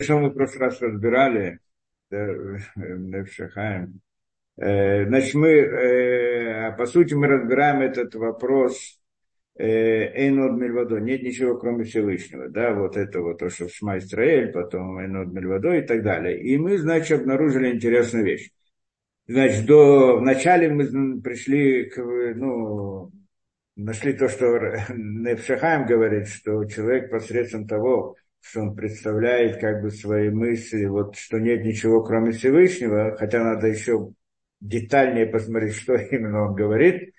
что мы в прошлый раз разбирали, Невшахаем, значит, мы, по сути, мы разбираем этот вопрос Эйнод Мельвадо, нет ничего, кроме Всевышнего, да, вот это вот то, что Шма Исраэль, потом Эйнод Мельвадо и так далее. И мы, значит, обнаружили интересную вещь. Значит, до, вначале мы пришли к, ну, нашли то, что Невшахаем говорит, что человек посредством того, что он представляет как бы свои мысли, вот что нет ничего кроме Всевышнего, хотя надо еще детальнее посмотреть, что именно он говорит,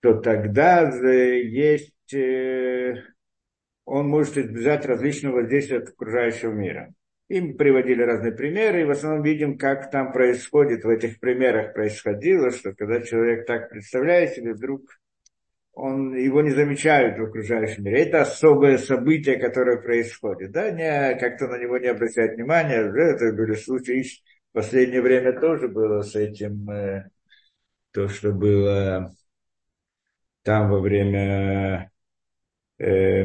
то тогда есть, э, он может избежать различного воздействия от окружающего мира. Им приводили разные примеры, и в основном видим, как там происходит, в этих примерах происходило, что когда человек так представляет себе, вдруг он, его не замечают в окружающем мире. Это особое событие, которое происходит. Да? Не, как-то на него не обращать внимания. Это были случаи, в последнее время тоже было с этим, э, то, что было там во время э,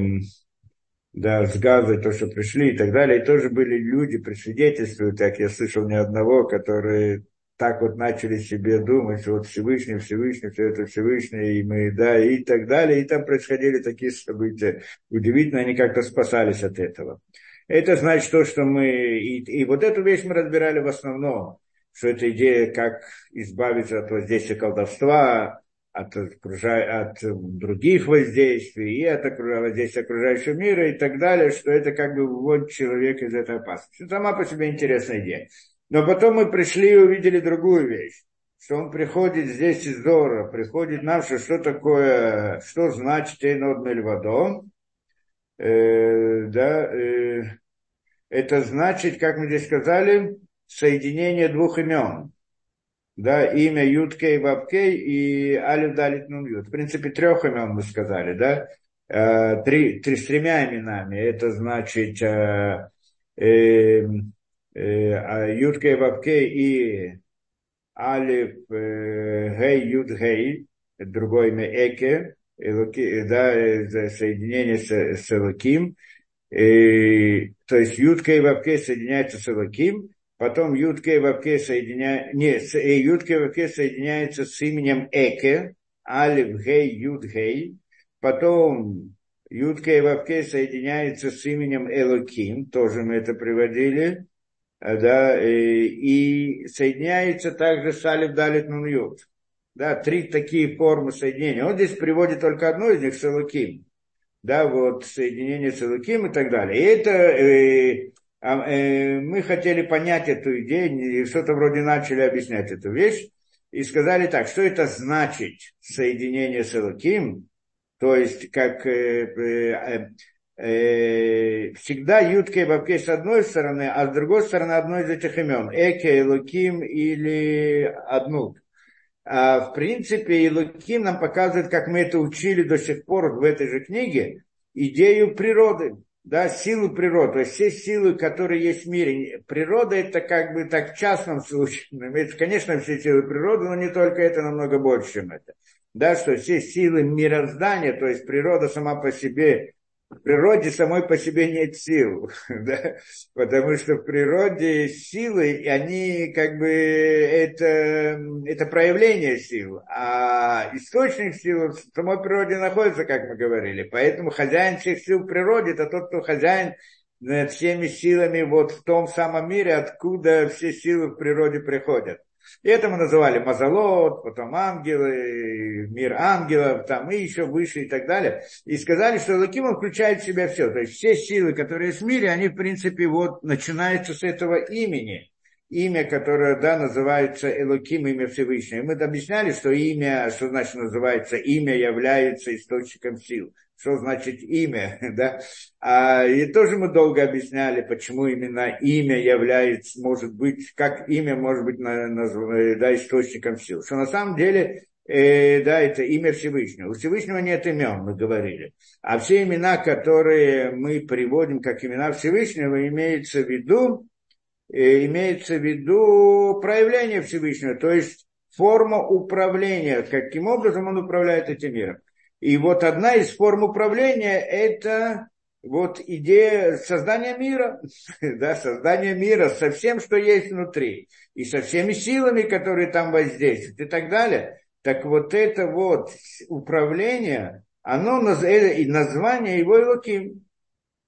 да, с газой, то, что пришли и так далее. И тоже были люди, присвидетельствуют, так я слышал ни одного, которые так вот начали себе думать, вот Всевышний, Всевышний, все это Всевышний, и мы, да, и так далее. И там происходили такие события. Удивительно, они как-то спасались от этого. Это значит то, что мы... И, и вот эту вещь мы разбирали в основном, что это идея, как избавиться от воздействия колдовства, от, от других воздействий, и от воздействия окружающего мира и так далее, что это как бы вводит человека из этой опасности. Сама по себе интересная идея. Но потом мы пришли и увидели другую вещь, что он приходит здесь из Дора, приходит нам, что что такое, что значит Эйнод Мельвадон, э, да, э, это значит, как мы здесь сказали, соединение двух имен да, имя Юткей Вапкей и Алиф Далит Нун Ют. В принципе, трех имен мы сказали, да, э, три, три, с тремя именами. Это значит э, э, а Юткей Вапкей и Алиф э, Гей Юд Гей, другое имя Эке, да, соединение с, с Элоким. То есть Юткей Вапкей соединяется с Элоким, потом Ютке Вавке соединяется, не, э, Ютке Вавке соединяется с именем Эке, Алиф Гей Юд Гей, потом Ютке Вавке соединяется с именем Элоким, тоже мы это приводили, э, да, и, э, и соединяется также с Алиф Далит Нун Юд. Да, три такие формы соединения. Он здесь приводит только одну из них, с Элоким. Да, вот соединение с Элоким и так далее. И это э, а, э, мы хотели понять эту идею, и что-то вроде начали объяснять эту вещь, и сказали так, что это значит соединение с Элоким, то есть как э, э, э, всегда Ютке и Бабке с одной стороны, а с другой стороны одно из этих имен, Эке, Элоким или Аднут. А в принципе, Илуким нам показывает, как мы это учили до сих пор в этой же книге, идею природы да, силу природы, то есть все силы, которые есть в мире. Природа это как бы так в частном случае, имеется, конечно, все силы природы, но не только это, намного больше, чем это. Да, что все силы мироздания, то есть природа сама по себе в природе самой по себе нет сил, да? потому что в природе силы, они как бы это, это проявление сил, а источник сил в самой природе находится, как мы говорили. Поэтому хозяин всех сил в природе это тот, кто хозяин над всеми силами вот в том самом мире, откуда все силы в природе приходят. И это мы называли Мазалот, потом ангелы, мир ангелов, там и еще выше и так далее. И сказали, что Лаким включает в себя все. То есть все силы, которые есть в мире, они в принципе вот начинаются с этого имени. Имя, которое, да, называется Элоким, имя Всевышнего. И мы объясняли, что имя, что значит называется, имя является источником сил что значит имя, да. А, и тоже мы долго объясняли, почему именно имя является, может быть, как имя может быть на, на, да, источником сил. Что на самом деле, э, да, это имя Всевышнего. У Всевышнего нет имен, мы говорили. А все имена, которые мы приводим как имена Всевышнего, имеется в виду, э, имеется в виду проявление Всевышнего, то есть форма управления, каким образом он управляет этим миром. И вот одна из форм управления – это вот идея создания мира, да, создания мира со всем, что есть внутри, и со всеми силами, которые там воздействуют и так далее. Так вот это вот управление, оно, э, и название его Илоким,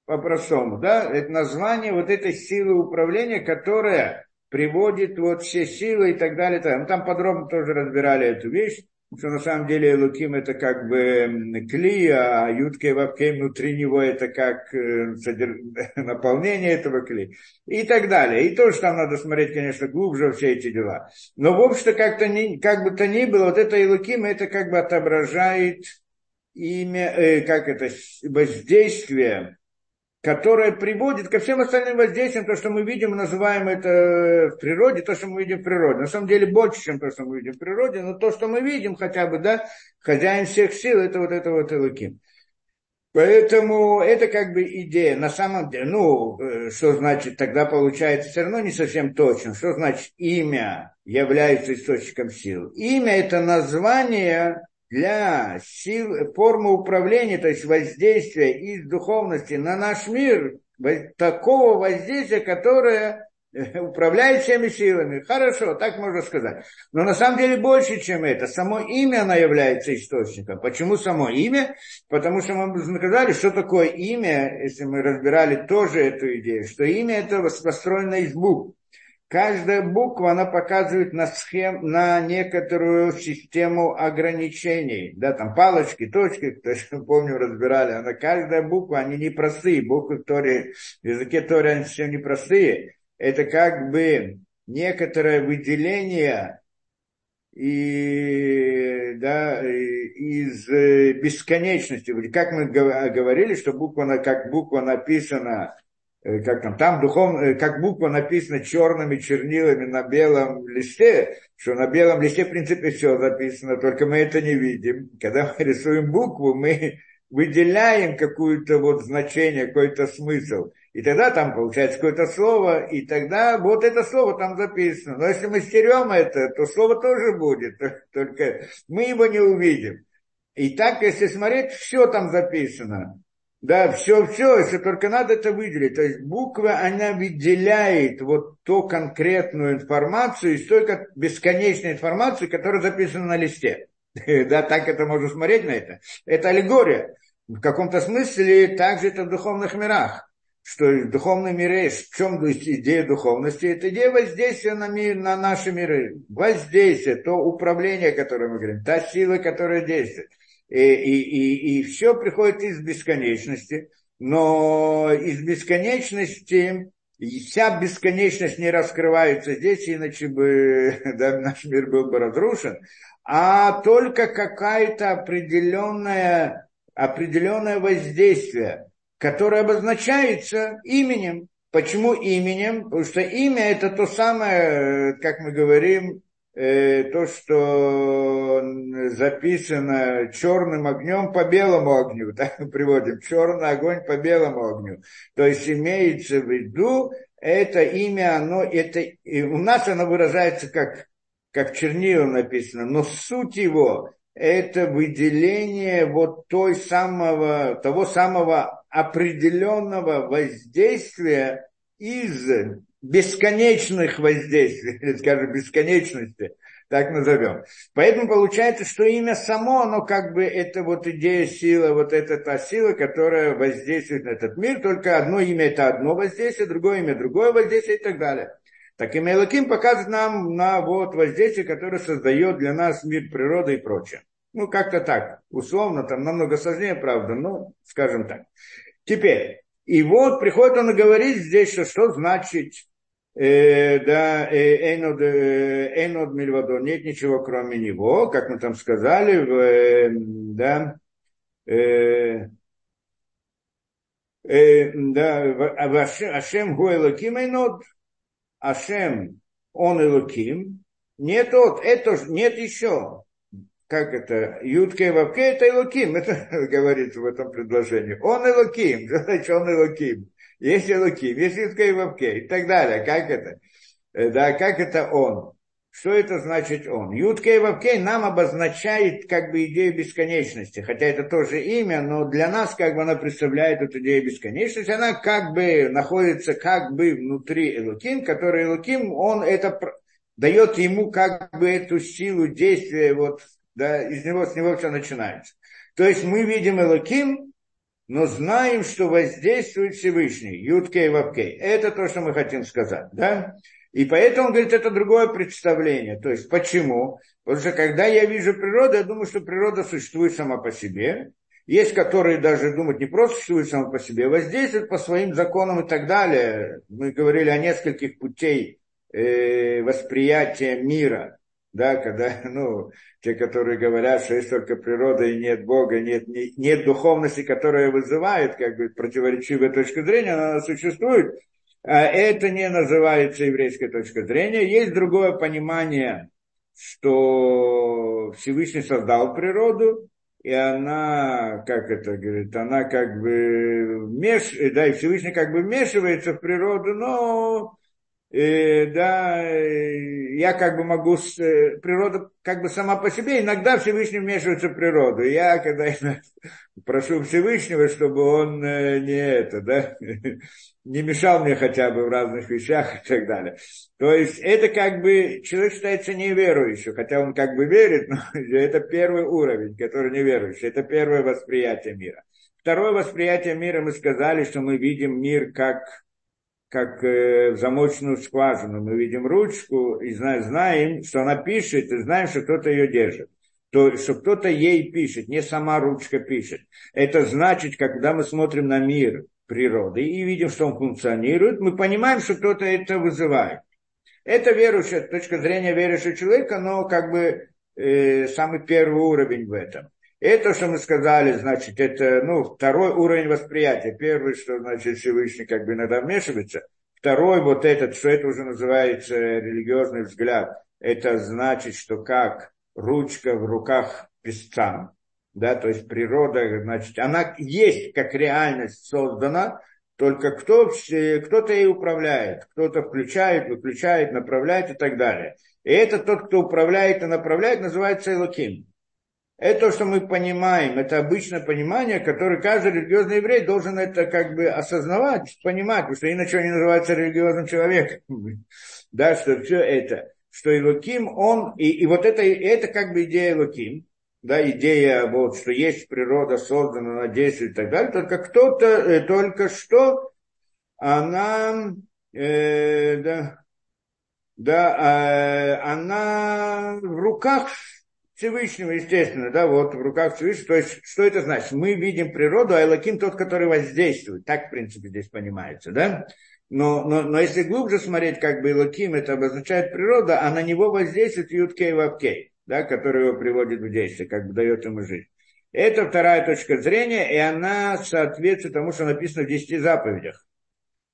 по-простому, да, это название вот этой силы управления, которая приводит вот все силы и так далее. Там подробно тоже разбирали эту вещь, что на самом деле Луким это как бы кли, а Ютка и Вапкей внутри него это как э, содерж... наполнение этого кли и так далее. И тоже там надо смотреть, конечно, глубже все эти дела. Но в общем-то как-то ни, как бы то ни было, вот это Илуким это как бы отображает имя, э, как это, воздействие которое приводит ко всем остальным воздействиям, то, что мы видим, называем это в природе, то, что мы видим в природе. На самом деле больше, чем то, что мы видим в природе, но то, что мы видим хотя бы, да, хозяин всех сил, это вот это вот Элуким. Поэтому это как бы идея. На самом деле, ну, э, что значит, тогда получается все равно не совсем точно. Что значит имя является источником сил? Имя это название для сил, формы управления, то есть воздействия из духовности на наш мир, такого воздействия, которое э, управляет всеми силами. Хорошо, так можно сказать. Но на самом деле больше, чем это. Само имя, оно является источником. Почему само имя? Потому что мы сказали, что такое имя, если мы разбирали тоже эту идею, что имя это построено из букв каждая буква, она показывает на, схем, на некоторую систему ограничений. Да, там палочки, точки, кто еще помню, разбирали. Она, каждая буква, они непростые. Буквы в, Торе, в языке Торе, они все непростые. Это как бы некоторое выделение и, да, из бесконечности. Как мы говорили, что буква, как буква написана Э, как там, там духовно, э, как буква написана черными чернилами на белом листе, что на белом листе, в принципе, все записано, только мы это не видим. Когда мы рисуем букву, мы выделяем какое-то вот значение, какой-то смысл. И тогда там получается какое-то слово, и тогда вот это слово там записано. Но если мы стерем это, то слово тоже будет, только мы его не увидим. И так, если смотреть, все там записано. Да, все, все, если только надо это выделить. То есть буква, она выделяет вот ту конкретную информацию из той бесконечной информации, которая записана на листе. Да, так это можно смотреть на это. Это аллегория. В каком-то смысле также это в духовных мирах. Что в духовном мире, в чем идея духовности? Это идея воздействия на, мир, на наши миры. Воздействие, то управление, которое мы говорим, та сила, которая действует и, и, и, и все приходит из бесконечности, но из бесконечности вся бесконечность не раскрывается здесь, иначе бы да, наш мир был бы разрушен, а только какая-то определенная, определенное воздействие, которое обозначается именем. Почему именем? Потому что имя это то самое, как мы говорим, Э, то, что записано черным огнем по белому огню, так мы приводим, черный огонь по белому огню. То есть имеется в виду, это имя, оно, это, и у нас оно выражается как, как чернила написано, но суть его, это выделение вот той самого, того самого определенного воздействия из бесконечных воздействий, скажем, бесконечности, так назовем. Поэтому получается, что имя само, оно как бы это вот идея сила, вот это та сила, которая воздействует на этот мир, только одно имя это одно воздействие, другое имя другое воздействие и так далее. Так и Мелаким показывает нам на вот воздействие, которое создает для нас мир природы и прочее. Ну, как-то так, условно, там намного сложнее, правда, но скажем так. Теперь, и вот приходит он и говорит здесь, что, что значит э, да, э, Энод, э, Энод Мильвадо, нет ничего кроме него, как мы там сказали, э, да, э, э, да, Ашем Гу Элоким Энод, Ашем, он Элоким, нет от, это нет еще как это, Ютка и Вавке, это Элоким, это говорится в этом предложении. Он Элоким, значит, он Элоким. Есть Элоким, есть и Вавке и так далее. Как это? Э, да, как это он? Что это значит он? Юткей Вавкей нам обозначает как бы идею бесконечности, хотя это тоже имя, но для нас как бы она представляет эту идею бесконечности, она как бы находится как бы внутри Элуким, который Элуким, он это дает ему как бы эту силу действия, вот, да, из него, с него все начинается. То есть мы видим Элоким, но знаем, что воздействует Всевышний, Юткей Вавкей. Это то, что мы хотим сказать, да? И поэтому, он говорит, это другое представление. То есть, почему? Потому что когда я вижу природу, я думаю, что природа существует сама по себе. Есть, которые даже думают, не просто существует сама по себе, а воздействует по своим законам и так далее. Мы говорили о нескольких путей э, восприятия мира да, когда, ну, те, которые говорят, что есть только природа и нет Бога, нет, нет духовности, которая вызывает, как бы, противоречивая точка зрения, она существует, а это не называется еврейской точкой зрения. Есть другое понимание, что Всевышний создал природу, и она, как это говорит, она как бы вмеш... да, и Всевышний как бы вмешивается в природу, но э, да, я как бы могу, э, природа как бы сама по себе, иногда Всевышний вмешивается в природу. Я, когда прошу Всевышнего, чтобы он э, не это, да, не мешал мне хотя бы в разных вещах и так далее. То есть это как бы, человек считается неверующим, хотя он как бы верит, но это первый уровень, который неверующий, это первое восприятие мира. Второе восприятие мира мы сказали, что мы видим мир как как э, в замочную скважину. Мы видим ручку и знаем, что она пишет, и знаем, что кто-то ее держит. То, что кто-то ей пишет, не сама ручка пишет. Это значит, когда мы смотрим на мир природы и видим, что он функционирует, мы понимаем, что кто-то это вызывает. Это верующая, точка зрения верующего человека, но как бы э, самый первый уровень в этом. Это, что мы сказали, значит, это, ну, второй уровень восприятия. Первый, что, значит, Всевышний как бы иногда вмешивается. Второй, вот этот, что это уже называется религиозный взгляд. Это значит, что как ручка в руках песца, да, то есть природа, значит, она есть как реальность создана, только кто, кто-то ей управляет, кто-то включает, выключает, направляет и так далее. И это тот, кто управляет и направляет, называется Элоким. Это то, что мы понимаем, это обычное понимание, которое каждый религиозный еврей должен это как бы осознавать, понимать, потому что иначе он не называется религиозным человеком. Да, что все это, что Илоким, он, и, и вот это, это как бы идея Илоким, да, идея, вот, что есть природа создана, она действует и так далее, только кто-то, э, только что она, э, да, да, э, она в руках Всевышнего, естественно, да, вот в руках Всевышнего. То есть, что это значит? Мы видим природу, а Элаким тот, который воздействует. Так, в принципе, здесь понимается, да? Но, но, но если глубже смотреть, как бы Элаким это обозначает природа, а на него воздействует Юткей Вавкей, да, который его приводит в действие, как бы дает ему жизнь. Это вторая точка зрения, и она соответствует тому, что написано в десяти заповедях.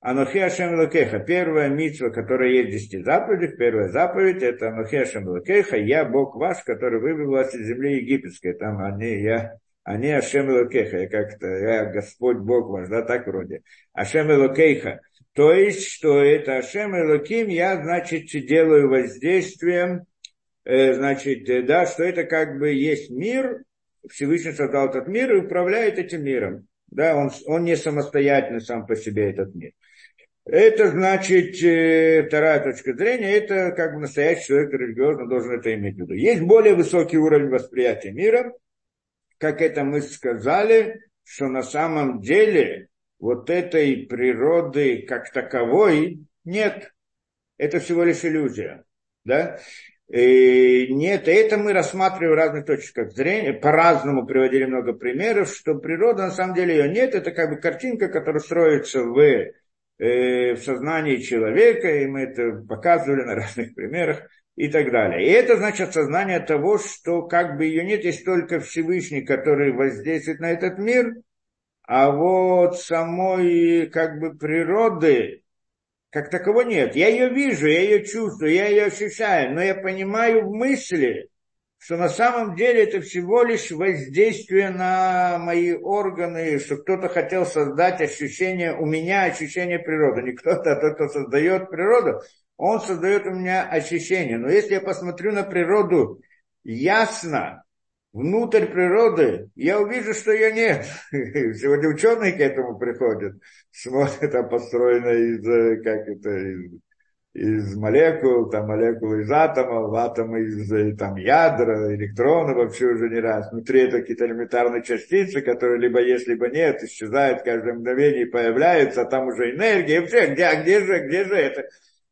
Анухи Ашем Лукеха. Первая митва, которая есть в десяти заповедях, первая заповедь, это Анухи Ашем Лукеха, я Бог ваш, который вывел вас из земли египетской. Там они, я, они Ашем Лукеха, я как-то, я Господь Бог ваш, да, так вроде. Ашем Лукеха. То есть, что это Ашем Луким, я, значит, делаю воздействием, э, значит, э, да, что это как бы есть мир, Всевышний создал этот мир и управляет этим миром. Да, он, он не самостоятельный сам по себе этот мир. Это значит, э, вторая точка зрения, это как бы настоящий человек религиозно должен это иметь в виду. Есть более высокий уровень восприятия мира, как это мы сказали, что на самом деле вот этой природы как таковой нет. Это всего лишь иллюзия. Да? И нет, это мы рассматриваем в разных точках зрения, по-разному приводили много примеров, что природа на самом деле ее нет, это как бы картинка, которая строится в в сознании человека, и мы это показывали на разных примерах и так далее. И это значит сознание того, что как бы ее нет, есть только Всевышний, который воздействует на этот мир, а вот самой как бы природы как такового нет. Я ее вижу, я ее чувствую, я ее ощущаю, но я понимаю в мысли, что на самом деле это всего лишь воздействие на мои органы, что кто-то хотел создать ощущение, у меня ощущение природы. Не кто-то, а тот, кто создает природу, он создает у меня ощущение. Но если я посмотрю на природу ясно, внутрь природы, я увижу, что ее нет. Сегодня ученые к этому приходят, смотрят, там построено из, э, как это, из из молекул, там молекулы из атомов, атомы из э, там, ядра, электроны вообще уже не раз. Внутри это какие-то элементарные частицы, которые либо есть, либо нет, исчезают каждое мгновение, появляются, а там уже энергия. И вообще, где, а где же, где же это?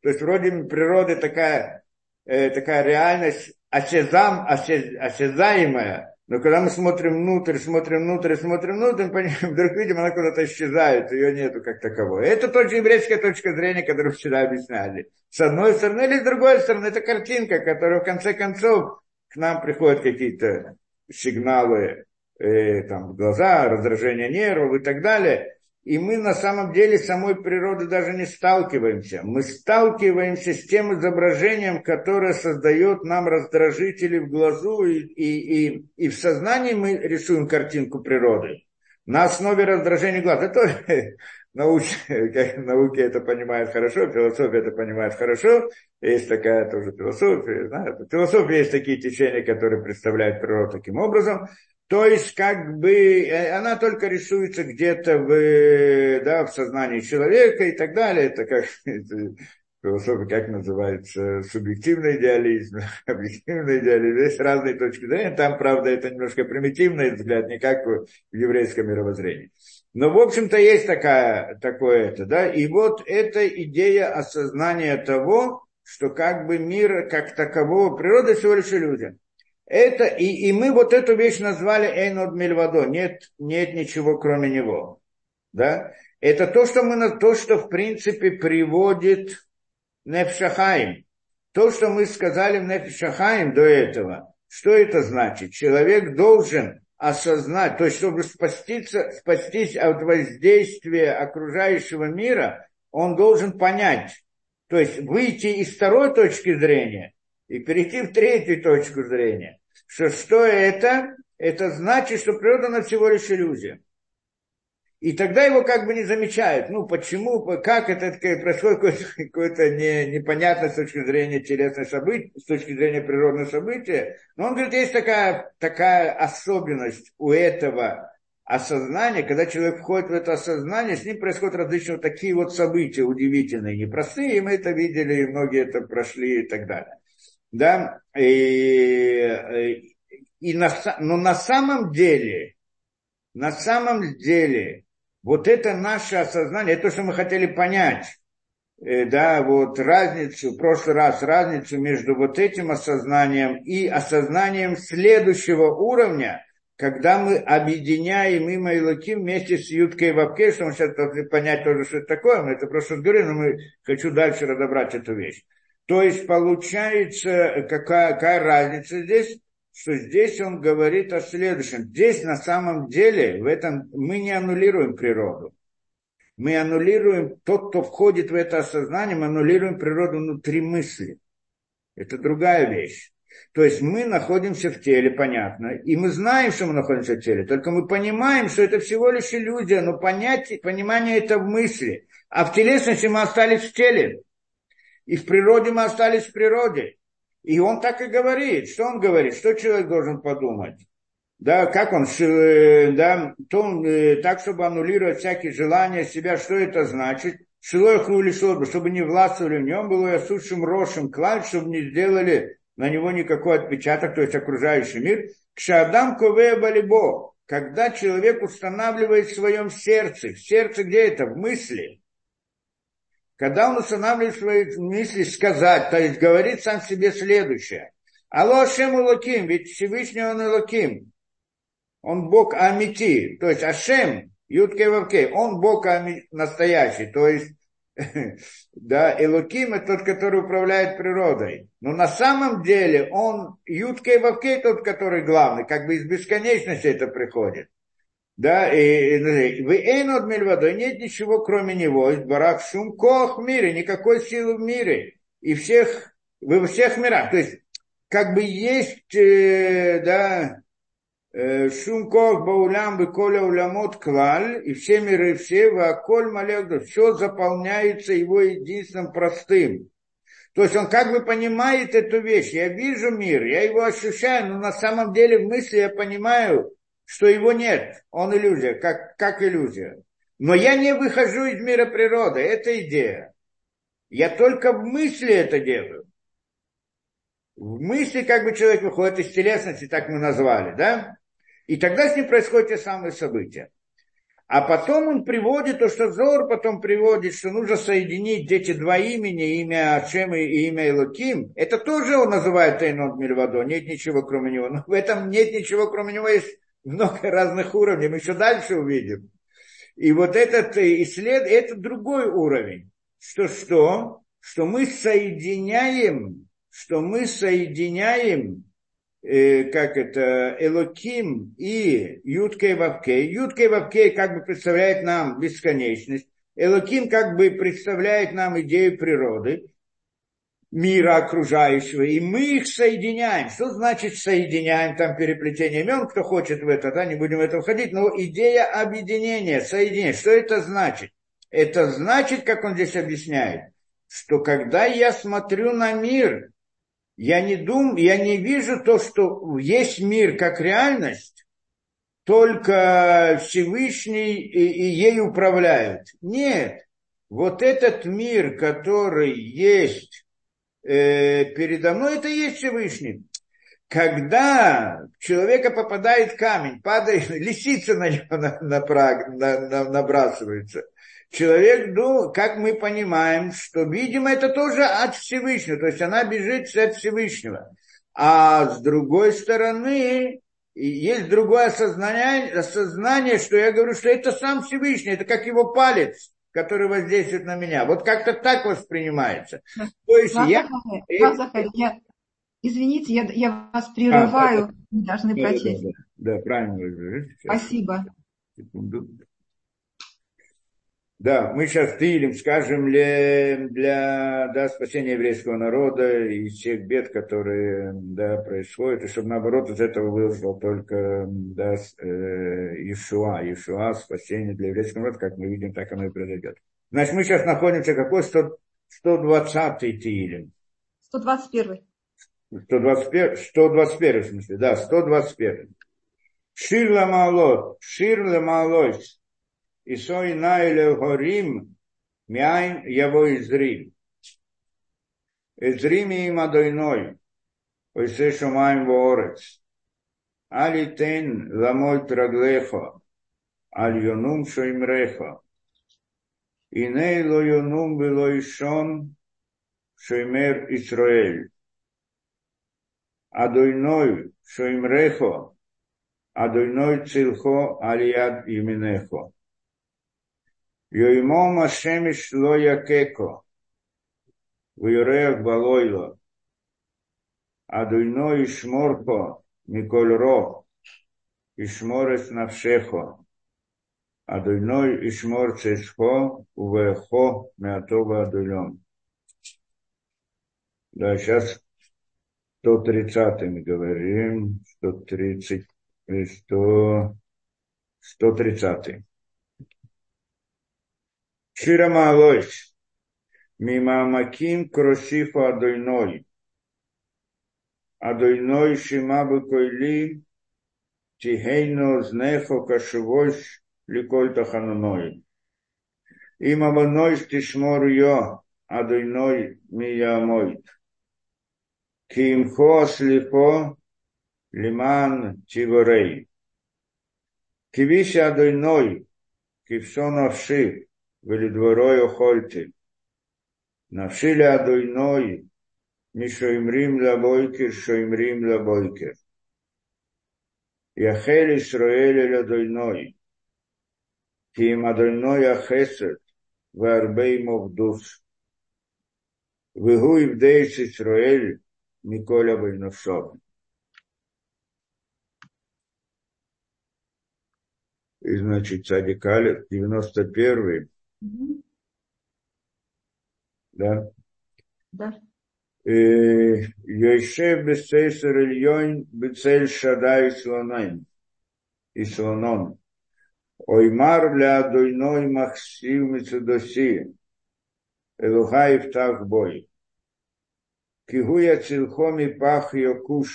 То есть вроде природы такая, э, такая реальность осязам, осяз, осязаемая, но когда мы смотрим внутрь, смотрим внутрь, смотрим внутрь, вдруг видим, она куда-то исчезает, ее нету как таковой. Это тоже еврейская точка зрения, которую вчера объясняли. С одной стороны или с другой стороны, это картинка, которая в конце концов к нам приходят какие-то сигналы э, там, в глаза, раздражение нервов и так далее. И мы на самом деле самой природы даже не сталкиваемся. Мы сталкиваемся с тем изображением, которое создает нам раздражители в глазу, и, и, и, и в сознании мы рисуем картинку природы. На основе раздражения глаз. Это науч, как науки это понимают хорошо, философия это понимает хорошо. Есть такая тоже философия. Знаете, в философии есть такие течения, которые представляют природу таким образом. То есть, как бы, э, она только рисуется где-то в, да, в сознании человека и так далее. Это как философия, как называется, субъективный идеализм, объективный идеализм. Есть разные точки зрения. Там, правда, это немножко примитивный взгляд, не как в еврейском мировоззрении. Но, в общем-то, есть такая, такое это, да. И вот эта идея осознания того, что как бы мир как такового, природа всего лишь иллюзия. Это, и, и мы вот эту вещь назвали Эйнод Мельвадо. Нет, нет ничего кроме него. Да? Это то, что мы, то, что в принципе приводит Нефшахаим. То, что мы сказали в Нефшахаим до этого. Что это значит? Человек должен осознать, то есть чтобы спаститься, спастись от воздействия окружающего мира, он должен понять, то есть выйти из второй точки зрения и перейти в третью точку зрения что что это? Это значит, что природа на всего лишь иллюзия. И тогда его как бы не замечают. Ну, почему, как это происходит какое-то, какое-то не, непонятное с точки зрения телесных событий, с точки зрения природного события. Но он говорит, есть такая, такая особенность у этого осознания, когда человек входит в это осознание, с ним происходят различные вот такие вот события удивительные, непростые, и мы это видели, и многие это прошли и так далее да, и, и на, но на самом деле, на самом деле, вот это наше осознание, это то, что мы хотели понять, э, да, вот разницу, в прошлый раз разницу между вот этим осознанием и осознанием следующего уровня, когда мы объединяем има и луки вместе с Юткой и Вапкей, что мы сейчас должны понять тоже, что это такое, мы это просто говорим, но мы хочу дальше разобрать эту вещь. То есть получается, какая, какая разница здесь? Что здесь он говорит о следующем. Здесь на самом деле в этом мы не аннулируем природу. Мы аннулируем, тот, кто входит в это осознание, мы аннулируем природу внутри мысли. Это другая вещь. То есть мы находимся в теле, понятно, и мы знаем, что мы находимся в теле, только мы понимаем, что это всего лишь иллюзия, но понятие, понимание это в мысли. А в телесности мы остались в теле. И в природе мы остались в природе. И он так и говорит. Что он говорит? Что человек должен подумать? Да, как он, э, да, то э, так, чтобы аннулировать всякие желания себя, что это значит? Шилой или чтобы не властвовали в нем, было сущим рошем клаль, чтобы не сделали на него никакой отпечаток, то есть окружающий мир. Кшадам кове балибо, когда человек устанавливает в своем сердце, в сердце где это? В мысли, когда он устанавливает свои мысли сказать, то есть говорит сам себе следующее. Алло Ашем Луким, ведь Всевышний он Луким. Он Бог Амити, то есть Ашем, Юткей Вавкей, он Бог настоящий, то есть да, Элоким это тот, который управляет природой. Но на самом деле он Юткей Вавкей тот, который главный, как бы из бесконечности это приходит. Да, и вы эйнод мельвадой, нет ничего кроме него, барак шум кох в мире, никакой силы в мире. И всех, во всех мирах. То есть, как бы есть, э, да, э, шум кох баулям бы коля улямот клаль, и все миры все, ваколь малек, все заполняется его единственным простым. То есть он как бы понимает эту вещь. Я вижу мир, я его ощущаю, но на самом деле в мысли я понимаю, что его нет. Он иллюзия, как, как иллюзия. Но я не выхожу из мира природы, это идея. Я только в мысли это делаю. В мысли как бы человек выходит из телесности, так мы назвали, да? И тогда с ним происходят те самые события. А потом он приводит то, что Зор потом приводит, что нужно соединить эти два имени, имя Ачем и имя Илоким. Это тоже он называет Эйнот Мильвадо, нет ничего кроме него. Но в этом нет ничего кроме него, есть много разных уровней, мы еще дальше увидим. И вот этот исслед, это другой уровень. Что что? Что мы соединяем, что мы соединяем э, как это, Элоким и Юткей Вавкей. Юткей Вавкей как бы представляет нам бесконечность. Элоким как бы представляет нам идею природы, мира окружающего, и мы их соединяем. Что значит соединяем, там переплетение имен, кто хочет в это, да, не будем в это входить, но идея объединения, соединения, что это значит? Это значит, как он здесь объясняет, что когда я смотрю на мир, я не думаю, я не вижу то, что есть мир как реальность, только Всевышний и, и ей управляют. Нет, вот этот мир, который есть э, передо мной, это есть Всевышний. Когда человека попадает камень, падает, лисица на него на, на, на, на, набрасывается, человек, ну, как мы понимаем, что, видимо, это тоже от Всевышнего, то есть она бежит от Всевышнего. А с другой стороны, есть другое осознание, осознание, что я говорю, что это сам Всевышний, это как его палец, который воздействует на меня. Вот как-то так воспринимается. То есть я... я... Извините, я, я вас прерываю, а, вы должны да, прочесть. Да, да, да, правильно. Спасибо. Секунду. Да, мы сейчас тылим, скажем, ли для да, спасения еврейского народа и всех бед, которые да, происходят, и чтобы наоборот из этого вышел только да, э, Иешуа, Иешуа, спасение для еврейского народа, как мы видим, так оно и произойдет. Значит, мы сейчас находимся, какой 100, 120-й Тилим? 121. 121, 121 в смысле, да, 121. Шир ламалот, шир ламалот, и сой найле горим, мяйн его изрим. Изрими им адойной, ойсе шумаем воорец. Али тен ламой траглеха, аль йонум шоймреха. И не ло йонум было ишон, шоймер Исраэль. Адойной шоймрехо, адойной цилхо алияд именехо. Йоймома шемиш лоя кеко. Вюрех балойло. Адуйно и шморко Николь Ро. И шморец навшехо. Адуйной и шмор увехо мятова адуйлем. Да, сейчас 130 мы говорим, 130, 100, 130. Шира Маалойс. Мимамаким Кросифу Адойной. Адойной Шимабы Койли. Тихейно Знефо Кашевош Ликоль Тахананой. Им Абаной Тишмор Йо. Адойной Миямойт. Кимхо Слихо Лиман Тиворей. Кивиша Адойной. Кивсонавши. ולדברוי אוכלתי. נפשי לאדוני, משאמרים לבויקר, שאמרים לבויקר. יחל ישראל אל אדוני, כי אם אדוני החסד והרבה עם עובדות. והוא יבדש ישראל מכל אבי נפשו. И, значит, Садикалев, 91 Угу. Да? Да. Йойше бецей сарельон бецель шадай слонайм. И слоном. Оймар ля дойной махсив мецедоси. Элухай так бой. Кигуя цилхоми пах йокуш.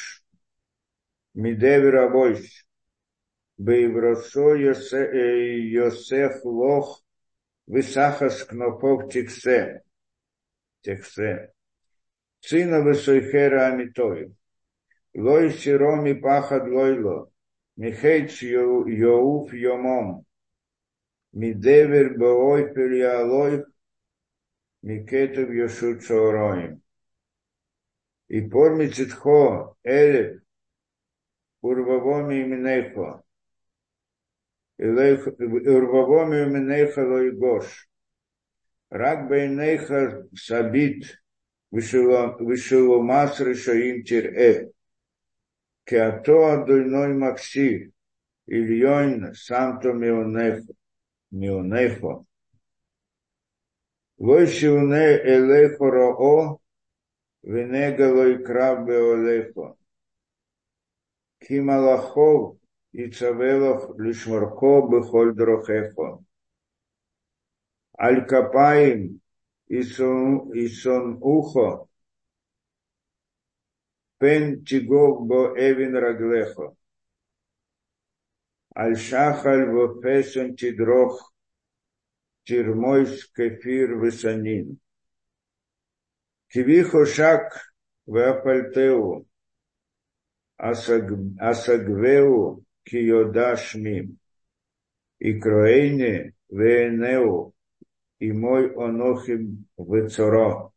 Мидевер бойс. Бейбросо э, Йосеф лох висахас кнопов тексе. Тексе. Сына высойхера амитой. Лой сироми пахад лойло. Михейц йоуф йомом. Мидевер бой периалой. Микетов йошут цороим. И порми цитхо элев. Урвавоми именехо. Ирвавоми Минейха Лойгош. Рак Бейнейха Сабит Вишиломас Решаим Тирэ. Кеато Адуйной Макси. Ильйойн Санто Мионехо. Мионехо. Войшивне Элехо Роо. Венегалой Краб Беолехо. Кималахов и Ицавелах лишмарко бехоль дрохехо. Аль капаим исон ухо. Пен тигов бо эвин раглехо. Аль шахаль во песен тидрох. Тирмойс кефир высанин. Кивихо шак веапальтеу. Асагвеу киодашмим, и кроэйне венеу, и мой онохим вецоро,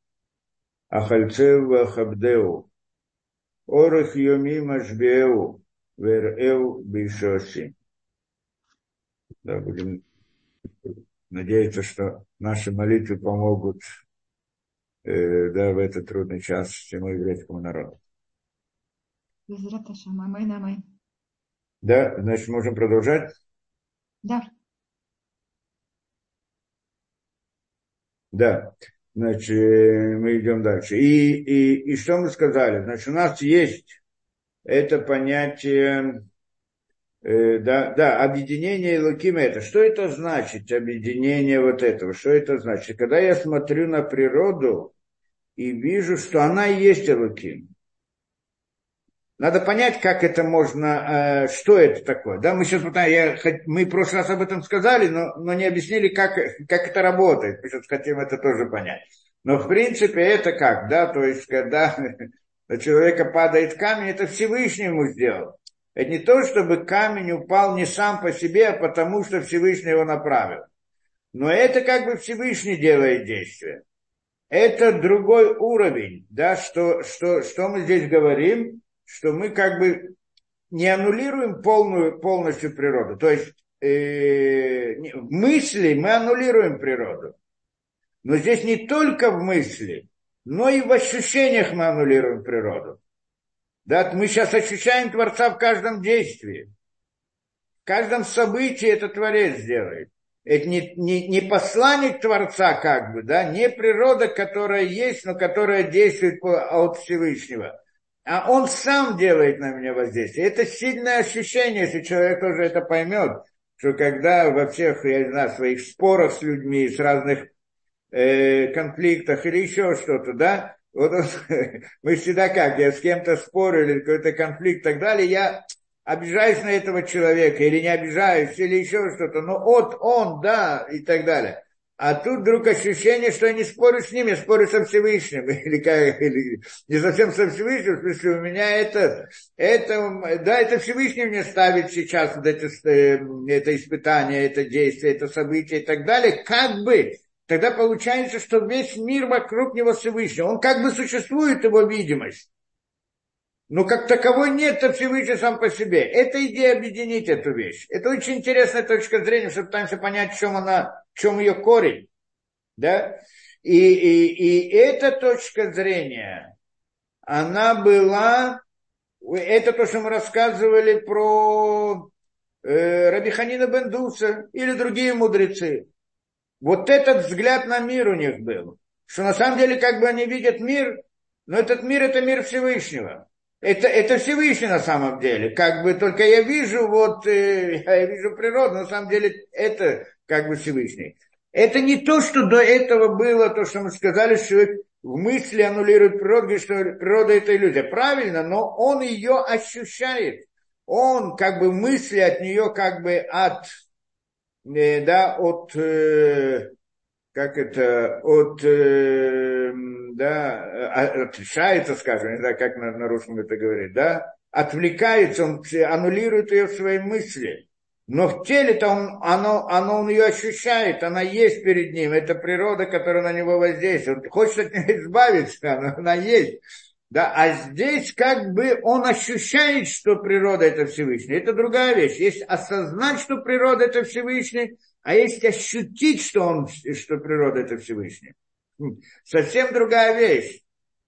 ахальцев вахабдеу, орах йоми машбеу, вереу бишоси. Да, будем надеяться, что наши молитвы помогут э, да, в этот трудный час всему еврейскому народу. Да, значит, можем продолжать? Да. Да, значит, мы идем дальше. И, и, и что мы сказали? Значит, у нас есть это понятие, э, да, да, объединение Луким это. Что это значит, объединение вот этого? Что это значит? Когда я смотрю на природу и вижу, что она и есть Луким. Надо понять, как это можно, э, что это такое. Да, мы сейчас я, мы в прошлый раз об этом сказали, но, но не объяснили, как, как это работает. Мы сейчас хотим это тоже понять. Но в принципе это как, да, то есть когда на человека падает камень, это Всевышний ему сделал. Это не то, чтобы камень упал не сам по себе, а потому что Всевышний его направил. Но это как бы Всевышний делает действие. Это другой уровень, да, что, что, что мы здесь говорим, что мы как бы не аннулируем полную, полностью природу. То есть э, мысли мы аннулируем природу. Но здесь не только в мысли, но и в ощущениях мы аннулируем природу. Да, мы сейчас ощущаем Творца в каждом действии. В каждом событии это Творец делает. Это не, не, не посланник Творца, как бы, да, не природа, которая есть, но которая действует от Всевышнего а он сам делает на меня воздействие. Это сильное ощущение, если человек тоже это поймет, что когда во всех, я знаю, своих спорах с людьми, с разных э, конфликтах или еще что-то, да, вот он, мы всегда как, я с кем-то спорю или какой-то конфликт и так далее, я обижаюсь на этого человека или не обижаюсь, или еще что-то, но вот он, да, и так далее. А тут вдруг ощущение, что я не спорю с ним, я спорю со Всевышним. Или, или не совсем со Всевышним, в смысле у меня это, это, да, это Всевышний мне ставит сейчас вот это, э, это испытание, это действие, это событие и так далее. Как бы, тогда получается, что весь мир вокруг него Всевышний. Он как бы существует, его видимость. Но как таковой нет, то Всевышний сам по себе. Это идея объединить эту вещь. Это очень интересная точка зрения, что пытаемся понять, в чем она, в чем ее корень. Да? И, и, и эта точка зрения, она была, это то, что мы рассказывали про э, Рабиханина Бендуса или другие мудрецы. Вот этот взгляд на мир у них был. Что на самом деле, как бы они видят мир, Но этот мир – это мир Всевышнего. Это, это Всевышний на самом деле. Как бы только я вижу, вот, э, я вижу природу, на самом деле это как бы Всевышний. Это не то, что до этого было, то, что мы сказали, что в мысли аннулирует природу, говорит, что природа это иллюзия. Правильно, но он ее ощущает. Он как бы мысли от нее как бы от, э, да, от, э, как это, от, да, отличается, скажем, не знаю, как на, на русском это говорить, да, отвлекается, он аннулирует ее в свои мысли. Но в теле-то он, оно, оно, он ее ощущает, она есть перед ним. Это природа, которая на него воздействует. Он хочет от нее избавиться, она, она есть. Да, а здесь как бы он ощущает, что природа это Всевышний. Это другая вещь. Есть осознать, что природа это Всевышний, а есть ощутить, что, он, что природа это Всевышний. Совсем другая вещь.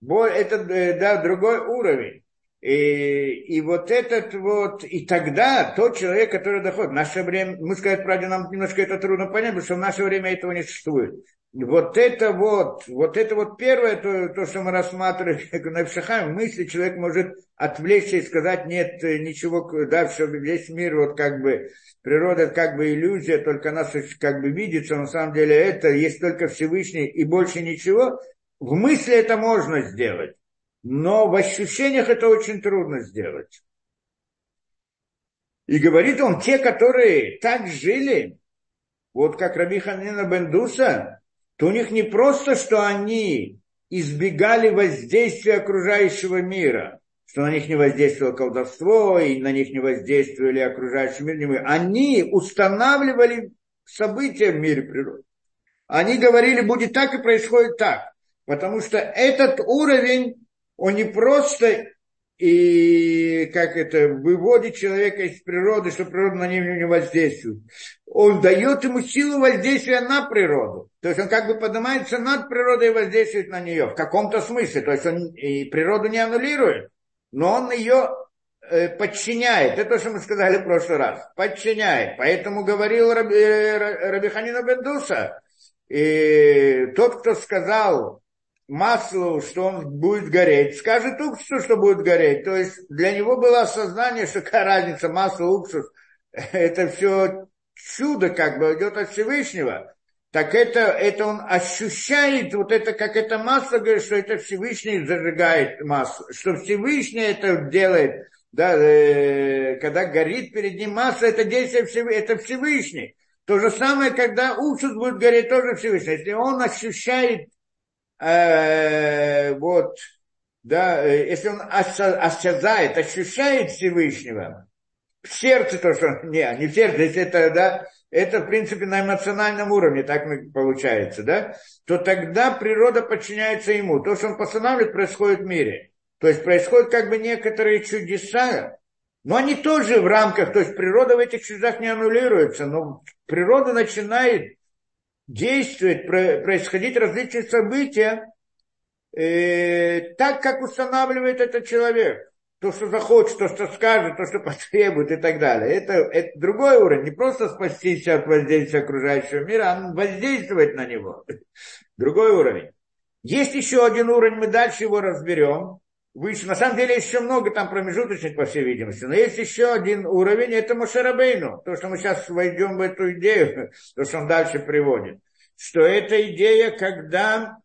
Это э, да, другой уровень. И, и вот этот вот, и тогда тот человек, который доходит, в наше время, мы сказать, правда, нам немножко это трудно понять, потому что в наше время этого не существует. Вот это вот, вот это вот первое, то, то что мы рассматриваем на Пшахаме, мысли человек может отвлечься и сказать, нет ничего, да, все, весь мир, вот как бы, природа как бы иллюзия, только нас как бы видится, на самом деле это есть только Всевышний и больше ничего. В мысли это можно сделать но в ощущениях это очень трудно сделать. И говорит он, те, которые так жили, вот как Раби Ханина Бендуса, то у них не просто, что они избегали воздействия окружающего мира, что на них не воздействовало колдовство, и на них не воздействовали окружающий мир. Они устанавливали события в мире природы. Они говорили, будет так и происходит так. Потому что этот уровень он не просто и как это, выводит человека из природы, что природа на него не воздействует. Он дает ему силу воздействия на природу. То есть он как бы поднимается над природой и воздействует на нее в каком-то смысле. То есть он и природу не аннулирует, но он ее э, подчиняет. Это то, что мы сказали в прошлый раз. Подчиняет. Поэтому говорил Раби, э, Рабиханина Бендуса, и тот, кто сказал, маслу, что он будет гореть, скажет уксусу, что будет гореть. То есть для него было осознание, что какая разница, масло, уксус, это все чудо как бы идет от Всевышнего. Так это, это он ощущает, вот это как это масло, говорит, что это Всевышний зажигает масло, что Всевышний это делает, да, э, когда горит перед ним масло, это действие Всевышний, это Всевышний. То же самое, когда уксус будет гореть, тоже Всевышний. Если он ощущает э, вот, да, э, если он осязает, ощущает Всевышнего, в сердце то, что не, не в сердце, если это, да, это, в принципе, на эмоциональном уровне, так получается, да, то тогда природа подчиняется ему. То, что он постанавливает, происходит в мире. То есть происходят как бы некоторые чудеса, но они тоже в рамках, то есть природа в этих чудесах не аннулируется, но природа начинает действовать, происходить различные события э, так, как устанавливает этот человек. То, что захочет, то, что скажет, то, что потребует и так далее. Это, это другой уровень. Не просто спастись от воздействия окружающего мира, а воздействовать на него. Другой уровень. Есть еще один уровень, мы дальше его разберем. Выше. На самом деле еще много там промежуточных, по всей видимости. Но есть еще один уровень, это Мошерабейну. То, что мы сейчас войдем в эту идею, то, что он дальше приводит. Что это идея, когда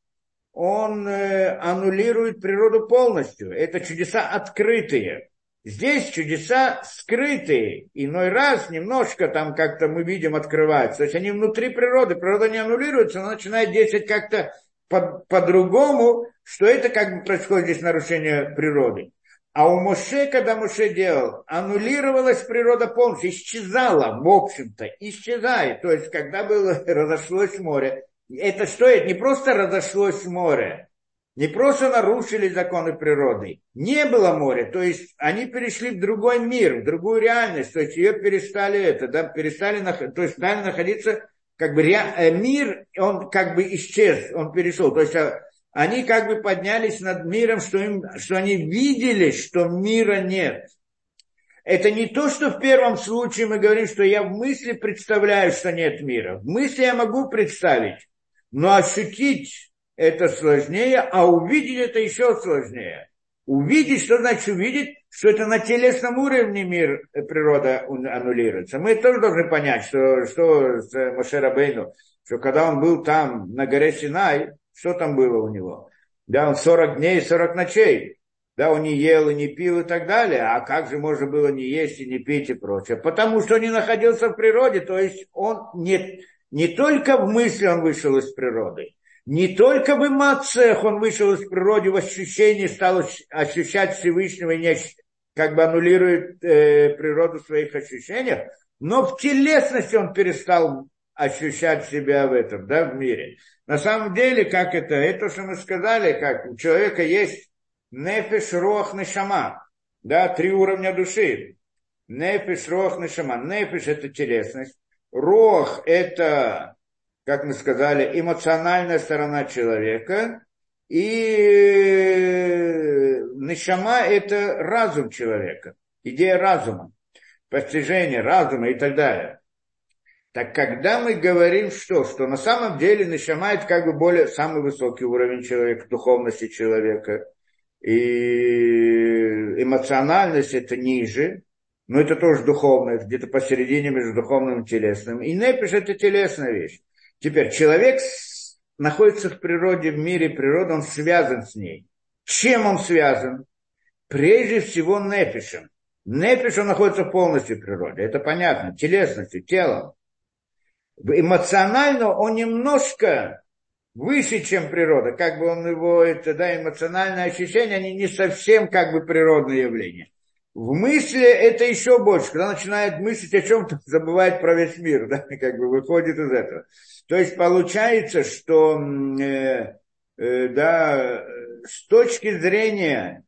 он э, аннулирует природу полностью. Это чудеса открытые. Здесь чудеса скрытые. Иной раз немножко там как-то мы видим открываются. То есть они внутри природы. Природа не аннулируется, но начинает действовать как-то по- по-другому, что это как бы происходит здесь нарушение природы. А у Моше, когда Моше делал, аннулировалась природа полностью, исчезала, в общем-то, исчезает. То есть, когда было, разошлось море, это что это? Не просто разошлось море, не просто нарушили законы природы. Не было моря, то есть они перешли в другой мир, в другую реальность, то есть ее перестали это, да, перестали, то есть стали находиться, как бы ре, мир, он как бы исчез, он перешел. То есть а, они как бы поднялись над миром, что, им, что они видели, что мира нет. Это не то, что в первом случае мы говорим, что я в мысли представляю, что нет мира. В мысли я могу представить, но ощутить это сложнее, а увидеть это еще сложнее. Увидеть, что значит увидеть, что это на телесном уровне мир, э, природа аннулируется. Мы тоже должны понять, что, что с Мошерабейну, что когда он был там, на горе Синай, что там было у него? Да, он 40 дней и 40 ночей. Да, он не ел и не пил и так далее. А как же можно было не есть и не пить и прочее? Потому что он не находился в природе. То есть он не, не только в мысли он вышел из природы, не только в эмоциях он вышел из природы, в ощущении стал ощущать Всевышнего и не, как бы аннулирует э, природу своих ощущениях, но в телесности он перестал ощущать себя в этом, да, в мире. На самом деле, как это, это, что мы сказали, как у человека есть нефиш, рох, нешама, да, три уровня души. Нефиш, рох, нешама. Нефиш – это телесность. Рох – это, как мы сказали, эмоциональная сторона человека. И нешама – это разум человека, идея разума, постижение разума и так далее. Так когда мы говорим что? Что на самом деле Нишама это как бы более самый высокий уровень человека, духовности человека. И эмоциональность это ниже, но это тоже духовное, где-то посередине между духовным и телесным. И непиш это телесная вещь. Теперь человек находится в природе, в мире природы, он связан с ней. Чем он связан? Прежде всего непишем. Непиш, он находится полностью в природе, это понятно, телесностью, телом эмоционально он немножко выше, чем природа, как бы он его, это, да, эмоциональные ощущения, они не совсем как бы природные явления. В мысли это еще больше, когда начинает мыслить о чем-то, забывает про весь мир, да, как бы выходит из этого. То есть получается, что, э, э, да, с точки зрения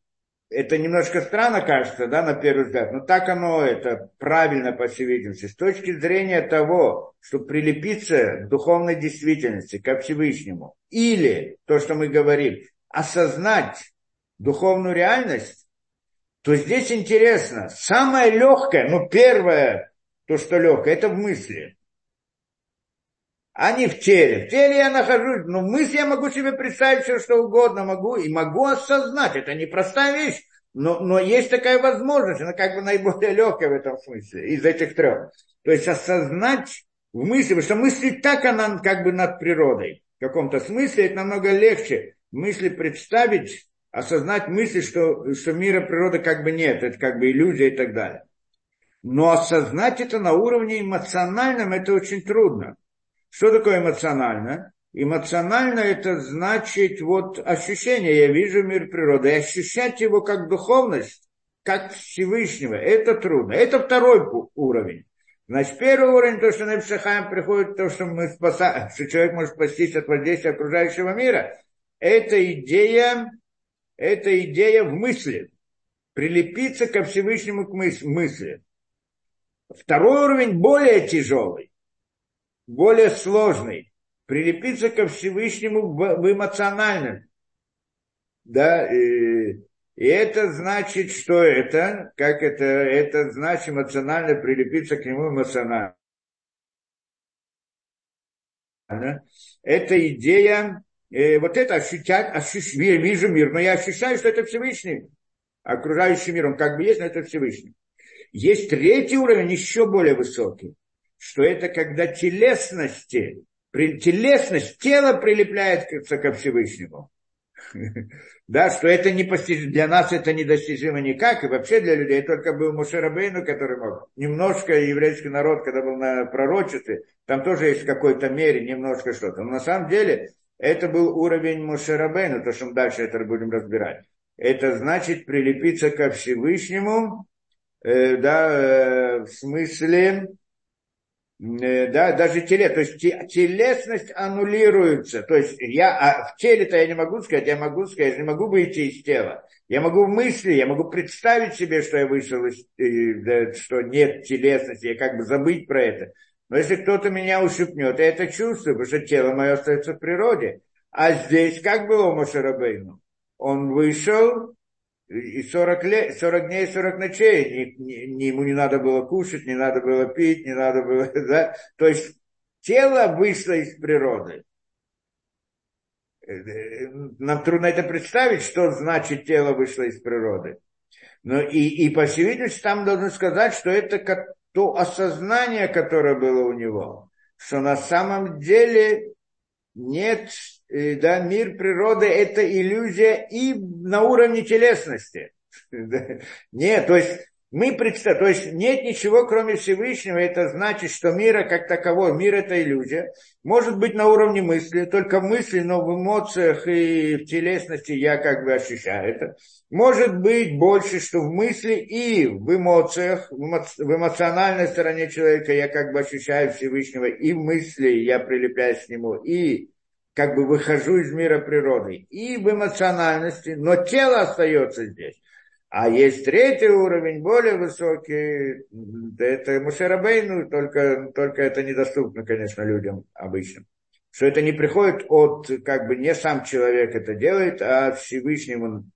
это немножко странно кажется, да, на первый взгляд, но так оно, это правильно, по всей видимости. С точки зрения того, что прилепиться к духовной действительности, ко Всевышнему, или, то, что мы говорим, осознать духовную реальность, то здесь интересно, самое легкое, ну, первое, то, что легкое, это в мысли а не в теле. В теле я нахожусь, но в мысли я могу себе представить все, что угодно могу, и могу осознать. Это непростая вещь, но, но есть такая возможность, она как бы наиболее легкая в этом смысле, из этих трех. То есть осознать в мысли, потому что мыслить так она как бы над природой. В каком-то смысле это намного легче. Мысли представить, осознать мысли, что, что мира природы как бы нет, это как бы иллюзия и так далее. Но осознать это на уровне эмоциональном, это очень трудно. Что такое эмоционально? Эмоционально это значит вот ощущение, я вижу мир природы, и ощущать его как духовность, как Всевышнего, это трудно. Это второй уровень. Значит, первый уровень, то, что на Псахаем приходит, то, что мы спасаем, что человек может спастись от воздействия окружающего мира, это идея, это идея в мысли, прилепиться ко Всевышнему к мысли. Второй уровень более тяжелый более сложный, прилепиться ко Всевышнему в, эмоциональном. Да, и, и это значит, что это, как это, это значит эмоционально прилепиться к нему эмоционально. Это идея, э, вот это ощущать, ощущ, вижу мир, но я ощущаю, что это Всевышний, окружающий мир, он как бы есть, но это Всевышний. Есть третий уровень, еще более высокий что это когда телесности, телесность, тело прилепляется ко Всевышнему. Да, что это не для нас это недостижимо никак, и вообще для людей только был Мушерабейну, который мог. Немножко еврейский народ, когда был на пророчестве, там тоже есть в какой-то мере немножко что-то. Но на самом деле это был уровень Мушерабейну, то, что мы дальше это будем разбирать. Это значит прилепиться ко Всевышнему, э, да, э, в смысле, да, даже теле, то есть телесность аннулируется. То есть я, а в теле-то я не могу сказать, я могу сказать, я не могу выйти из тела. Я могу в мысли, я могу представить себе, что я вышел из, да, что нет телесности, я как бы забыть про это. Но если кто-то меня ущипнет, я это чувствую, потому что тело мое остается в природе. А здесь как было у Мошерабейну? Он вышел, и 40, лет, 40 дней, 40 ночей, не, не, ему не надо было кушать, не надо было пить, не надо было, да, то есть тело вышло из природы. нам трудно это представить, что значит тело вышло из природы. Но и, и по всей видимости, там должны сказать, что это как то осознание, которое было у него, что на самом деле нет, э, да, мир природы – это иллюзия и на уровне телесности. Нет, то есть мы представляем, то есть нет ничего, кроме Всевышнего, это значит, что мира как таковой, мир это иллюзия, может быть на уровне мысли, только в мысли, но в эмоциях и в телесности я как бы ощущаю это. Может быть больше, что в мысли и в эмоциях, в эмоциональной стороне человека я как бы ощущаю Всевышнего, и в мысли я прилепляюсь к нему, и как бы выхожу из мира природы, и в эмоциональности, но тело остается здесь. А есть третий уровень, более высокий, это Мушерабейну, только, только это недоступно, конечно, людям обычным. Что это не приходит от, как бы не сам человек это делает, а Всевышний он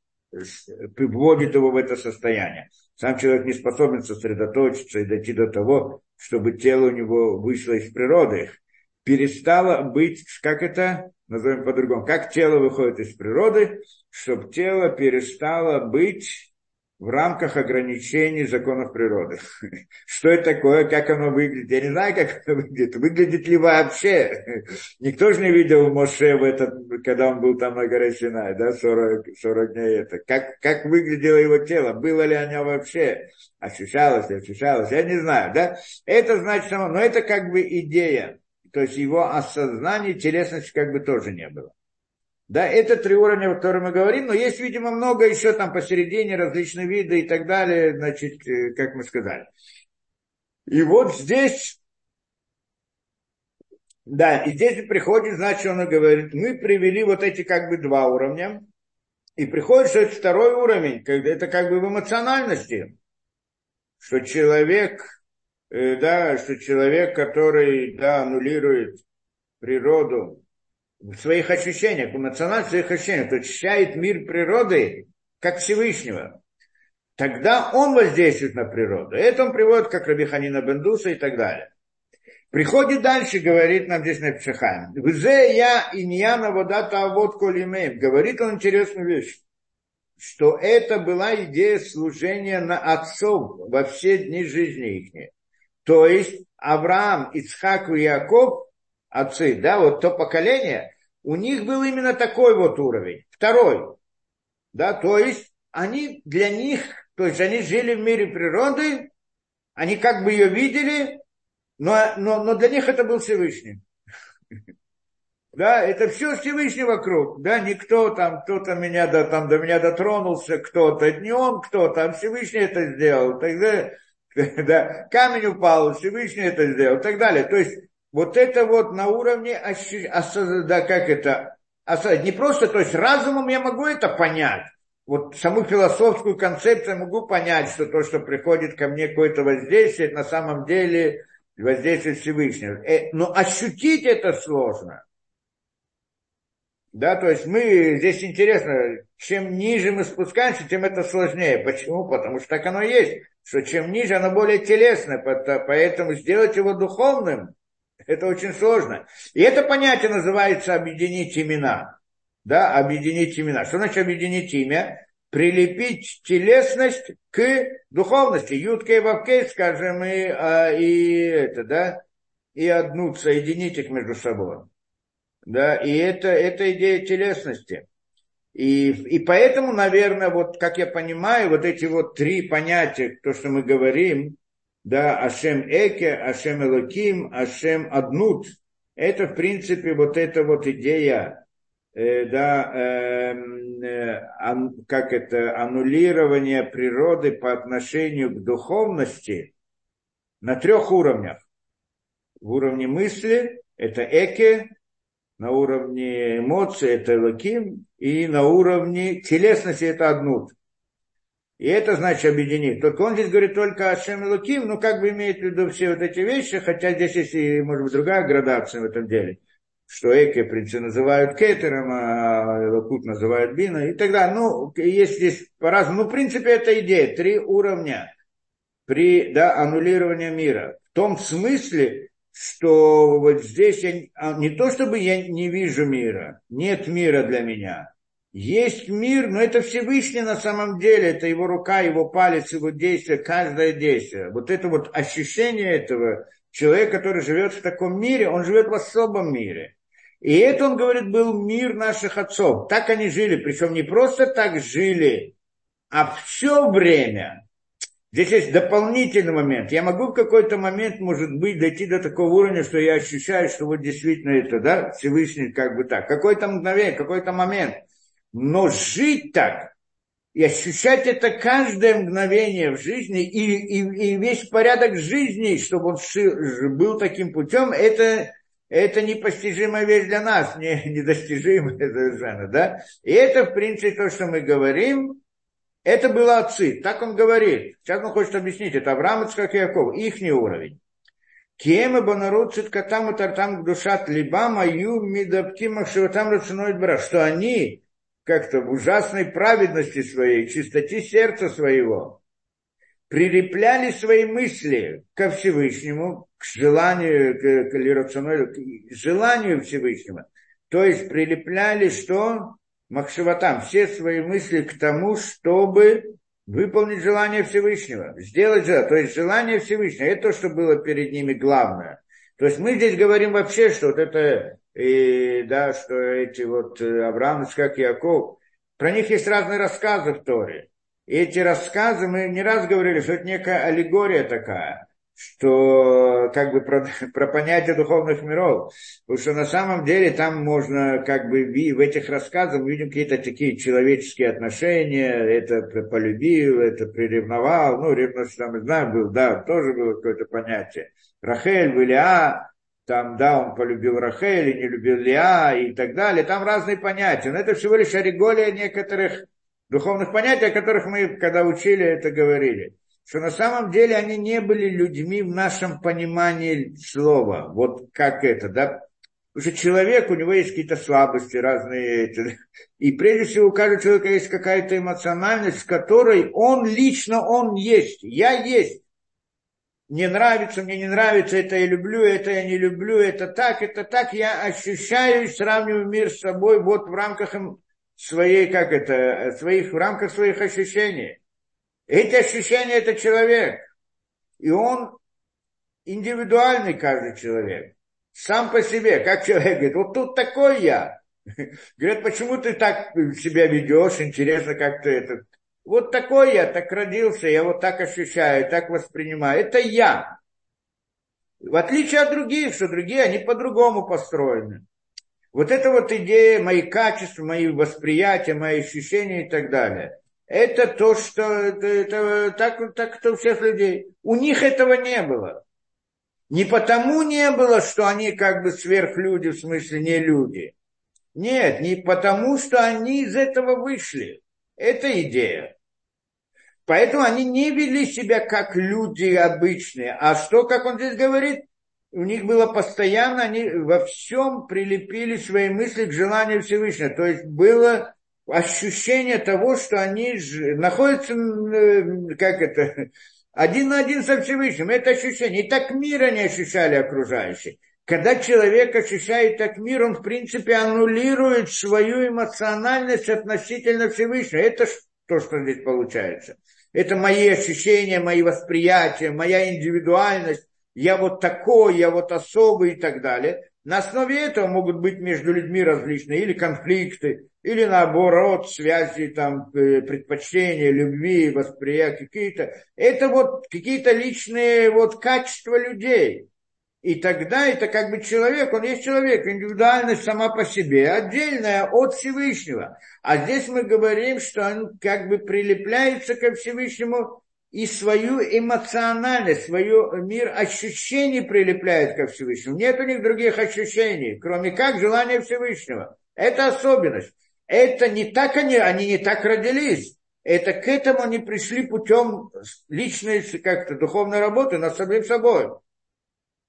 вводит его в это состояние. Сам человек не способен сосредоточиться и дойти до того, чтобы тело у него вышло из природы. Перестало быть, как это, назовем по-другому, как тело выходит из природы, чтобы тело перестало быть в рамках ограничений законов природы. Что это такое, как оно выглядит? Я не знаю, как это выглядит. Выглядит ли вообще? Никто же не видел Моше в этот, когда он был там на горе Синай, да, 40, 40 дней это. Как, как выглядело его тело? Было ли оно вообще? Ощущалось ли, ощущалось? Я не знаю, да? Это значит, но это как бы идея. То есть его осознание, телесности как бы тоже не было. Да, это три уровня, о которых мы говорим, но есть, видимо, много еще там посередине, различные виды и так далее, значит, э, как мы сказали. И вот здесь, да, и здесь приходит, значит, он говорит, мы привели вот эти как бы два уровня, и приходит, что это второй уровень, когда это как бы в эмоциональности, что человек, да, что человек, который, да, аннулирует природу, в своих ощущениях, в эмоциональных своих ощущениях, то ощущает мир природы как Всевышнего, тогда он воздействует на природу. Это он приводит как Рабиханина Бендуса и так далее. Приходит дальше, говорит нам здесь на Пшахайм. Взе я иньяна водата авод колимеем. Говорит он интересную вещь, что это была идея служения на отцов во все дни жизни их. То есть Авраам, Ицхак и Яков, отцы, да, вот то поколение, у них был именно такой вот уровень. Второй. Да, то есть они для них, то есть они жили в мире природы, они как бы ее видели, но, но, но для них это был Всевышний. Да, это все Всевышний вокруг. Да, никто там, кто-то меня до, там, до меня дотронулся, кто-то, не он кто-то, а Всевышний это сделал. Тогда, да, камень упал, Всевышний это сделал, и так далее. То есть вот это вот на уровне, да, как это, не просто, то есть разумом я могу это понять, вот саму философскую концепцию могу понять, что то, что приходит ко мне какое-то воздействие, на самом деле воздействие Всевышнего. Э, но ощутить это сложно. Да, то есть мы, здесь интересно, чем ниже мы спускаемся, тем это сложнее. Почему? Потому что так оно есть, что чем ниже, оно более телесное, поэтому сделать его духовным, это очень сложно. И это понятие называется объединить имена. Да, объединить имена. Что значит объединить имя? Прилепить телесность к духовности. Ютка и вавкей, скажем, и, а, и это, да, и одну соединить их между собой. Да, и это, это идея телесности. И, и поэтому, наверное, вот как я понимаю, вот эти вот три понятия, то, что мы говорим, да, Ашем Эке, Ашем Элоким, Ашем Аднут. Это, в принципе, вот эта вот идея, э, да, э, э, ан, как это, аннулирование природы по отношению к духовности на трех уровнях. В уровне мысли это Эке, на уровне эмоций это Элоким, и на уровне телесности это Аднут. И это значит объединить. Только он здесь говорит только о Шем Луким, ну как бы имеет в виду все вот эти вещи, хотя здесь есть и, может быть, другая градация в этом деле. Что Эке, в принципе, называют Кетером, а Лакут называют Бина и так далее. Ну, есть здесь по-разному. Ну, в принципе, это идея. Три уровня при да, аннулировании мира. В том смысле, что вот здесь я, а, не то чтобы я не вижу мира, нет мира для меня. Есть мир, но это Всевышний на самом деле, это его рука, его палец, его действие, каждое действие. Вот это вот ощущение этого человека, который живет в таком мире, он живет в особом мире. И это, он говорит, был мир наших отцов. Так они жили, причем не просто так жили, а все время Здесь есть дополнительный момент. Я могу в какой-то момент, может быть, дойти до такого уровня, что я ощущаю, что вот действительно это, да, Всевышний как бы так. Какой-то мгновение, какой-то момент. Но жить так и ощущать это каждое мгновение в жизни и, и, и весь порядок жизни, чтобы он был таким путем, это, это непостижимая вещь для нас, не, недостижимая совершенно, да. И это, в принципе, то, что мы говорим, это было отцы, так он говорит. Сейчас он хочет объяснить, это Авраам, Ицхак и Яков, их уровень. Кем и банарут циткатам и тартам душат либам аю мидаптим махшиватам рацуной бра, что они как-то в ужасной праведности своей, чистоте сердца своего, прилепляли свои мысли ко Всевышнему, к желанию, к, к, к желанию Всевышнего. То есть прилепляли что? Махшиватам, все свои мысли к тому, чтобы выполнить желание Всевышнего, сделать же, то есть желание Всевышнего, это то, что было перед ними главное. То есть мы здесь говорим вообще, что вот это, и, да, что эти вот э, Авраам, как Яков, про них есть разные рассказы в Торе. И эти рассказы, мы не раз говорили, что это некая аллегория такая что как бы про, про понятие духовных миров. Потому что на самом деле там можно как бы в этих рассказах мы видим какие-то такие человеческие отношения, это полюбил, это приревновал, ну, ревность там, знаю, был, да, тоже было какое-то понятие. Рахель, Вилиа, там, да, он полюбил Рахель не любил Лиа и так далее. Там разные понятия. Но это всего лишь ориголия некоторых духовных понятий, о которых мы, когда учили, это говорили что на самом деле они не были людьми в нашем понимании слова. Вот как это, да? Потому что человек, у него есть какие-то слабости разные. И прежде всего у каждого человека есть какая-то эмоциональность, с которой он лично, он есть. Я есть. Мне нравится, мне не нравится, это я люблю, это я не люблю, это так, это так. Я ощущаю сравниваю мир с собой вот в рамках своей, как это, своих, в рамках своих ощущений. Эти ощущения – это человек. И он индивидуальный каждый человек. Сам по себе, как человек говорит, вот тут такой я. Говорят, почему ты так себя ведешь, интересно, как ты это. Вот такой я, так родился, я вот так ощущаю, так воспринимаю. Это я. В отличие от других, что другие, они по-другому построены. Вот это вот идея, мои качества, мои восприятия, мои ощущения и так далее это то, что это, это так, так это у всех людей. У них этого не было. Не потому не было, что они как бы сверхлюди, в смысле не люди. Нет, не потому, что они из этого вышли. Это идея. Поэтому они не вели себя как люди обычные. А что, как он здесь говорит, у них было постоянно, они во всем прилепили свои мысли к желанию Всевышнего. То есть было ощущение того, что они находятся, э, как это, один на один со Всевышним. Это ощущение. И так мира не ощущали окружающие. Когда человек ощущает так мир, он, в принципе, аннулирует свою эмоциональность относительно Всевышнего. Это то, что здесь получается. Это мои ощущения, мои восприятия, моя индивидуальность. Я вот такой, я вот особый и так далее. На основе этого могут быть между людьми различные или конфликты, или наоборот связи, там, э, предпочтения, любви, восприятия какие-то. Это вот какие-то личные вот качества людей. И тогда это как бы человек, он есть человек, индивидуальность сама по себе, отдельная от Всевышнего. А здесь мы говорим, что он как бы прилепляется ко Всевышнему и свою эмоциональность, свою мир ощущений прилепляет ко Всевышнему. Нет у них других ощущений, кроме как желания Всевышнего. Это особенность. Это не так они, они не так родились. Это к этому они пришли путем личной как-то духовной работы над самим собой.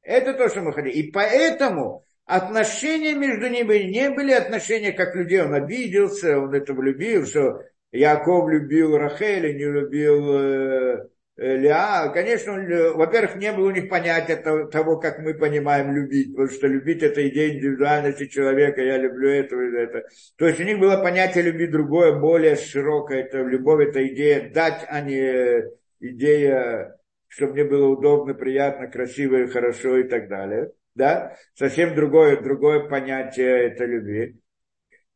Это то, что мы хотели. И поэтому отношения между ними не были отношения как людей. Он обиделся, он это влюбил, что Яков любил Рахеля, не любил э, Э, Ля, конечно, во-первых, не было у них понятия того, как мы понимаем любить, потому что любить это идея индивидуальности человека, я люблю этого и это. То есть у них было понятие любви другое, более широкое, это любовь, это идея дать, а не идея, чтобы мне было удобно, приятно, красиво и хорошо и так далее. Да? Совсем другое, другое понятие это любви.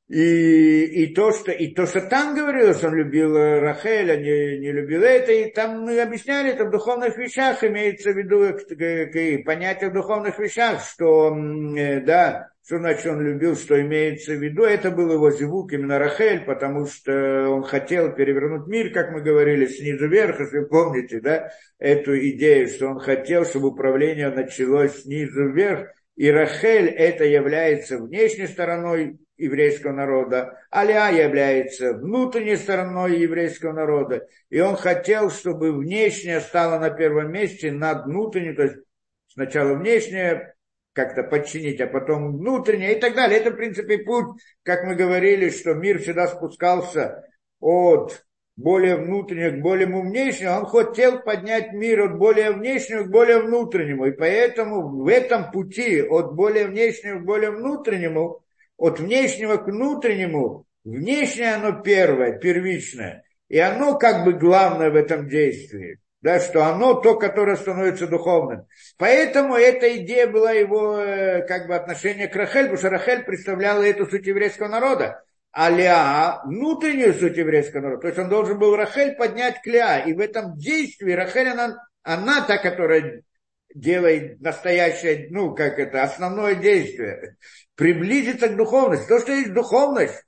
И, и, то, что, и то, что там говорилось, он любил Рахеля, не, не любил это, и там мы объясняли, это в духовных вещах имеется в виду, и понятие в духовных вещах, что, э, да, что значит он любил, что имеется в виду, это был его зевук, именно Рахель, потому что он хотел перевернуть мир, как мы говорили, снизу вверх, если вы помните, да, эту идею, что он хотел, чтобы управление началось снизу вверх, и Рахель это является внешней стороной еврейского народа, Аля является внутренней стороной еврейского народа, и он хотел, чтобы внешнее стало на первом месте над внутренним, то есть сначала внешнее как-то подчинить, а потом внутреннее и так далее. Это, в принципе, путь, как мы говорили, что мир всегда спускался от более внутреннего к более внешнему, он хотел поднять мир от более внешнего к более внутреннему. И поэтому в этом пути от более внешнего к более внутреннему от внешнего к внутреннему, внешнее оно первое, первичное, и оно как бы главное в этом действии, да, что оно то, которое становится духовным. Поэтому эта идея была его э, как бы отношение к Рахель, потому что Рахель представляла эту суть еврейского народа, а Леа внутреннюю суть еврейского народа. То есть он должен был Рахель поднять к Леа. И в этом действии Рахель, она, она та, которая делает настоящее, ну, как это, основное действие, приблизиться к духовности. То, что есть духовность,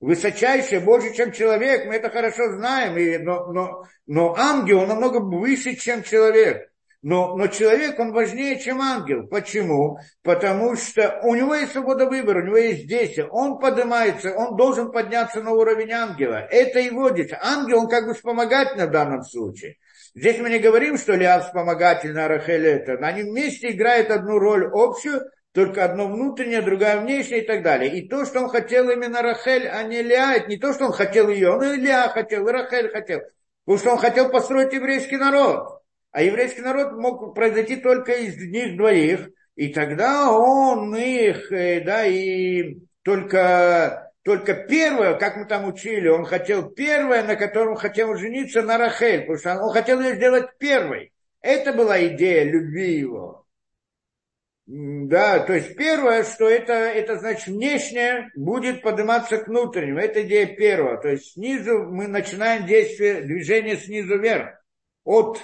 высочайшее, больше, чем человек, мы это хорошо знаем, и, но, но, но ангел он намного выше, чем человек. Но, но человек, он важнее, чем ангел. Почему? Потому что у него есть свобода выбора, у него есть действие. Он поднимается, он должен подняться на уровень ангела. Это его действие. Ангел, он как бы вспомогательный в данном случае. Здесь мы не говорим, что Лиав вспомогательный, а Рахель это. Они вместе играют одну роль общую, только одно внутреннее, другая внешняя и так далее. И то, что он хотел именно Рахель, а не Лиа, это не то, что он хотел ее, он и Лиа хотел, и Рахель хотел. Потому что он хотел построить еврейский народ. А еврейский народ мог произойти только из них двоих. И тогда он их, э, да, и только только первое, как мы там учили, он хотел первое, на котором хотел жениться на Рахель, потому что он хотел ее сделать первой. Это была идея любви его. Да, то есть первое, что это, это значит внешнее будет подниматься к внутреннему. Это идея первого. То есть снизу мы начинаем действие, движение снизу вверх. От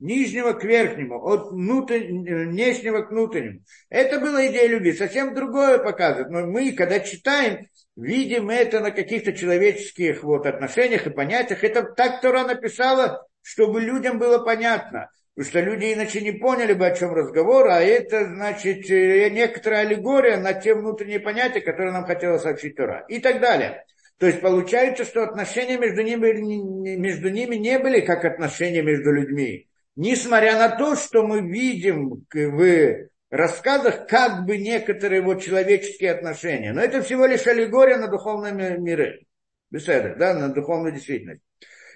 нижнего к верхнему, от внешнего к внутреннему. Это была идея любви. Совсем другое показывает. Но мы, когда читаем, видим это на каких-то человеческих вот отношениях и понятиях. Это так Тора написала, чтобы людям было понятно. Потому что люди иначе не поняли бы, о чем разговор, а это, значит, э, некоторая аллегория на те внутренние понятия, которые нам хотела сообщить Тора. И так далее. То есть получается, что отношения между ними, между ними не были как отношения между людьми. Несмотря на то, что мы видим в рассказах как бы некоторые вот человеческие отношения. Но это всего лишь аллегория на духовные миры. Беседа, да, на духовную действительность.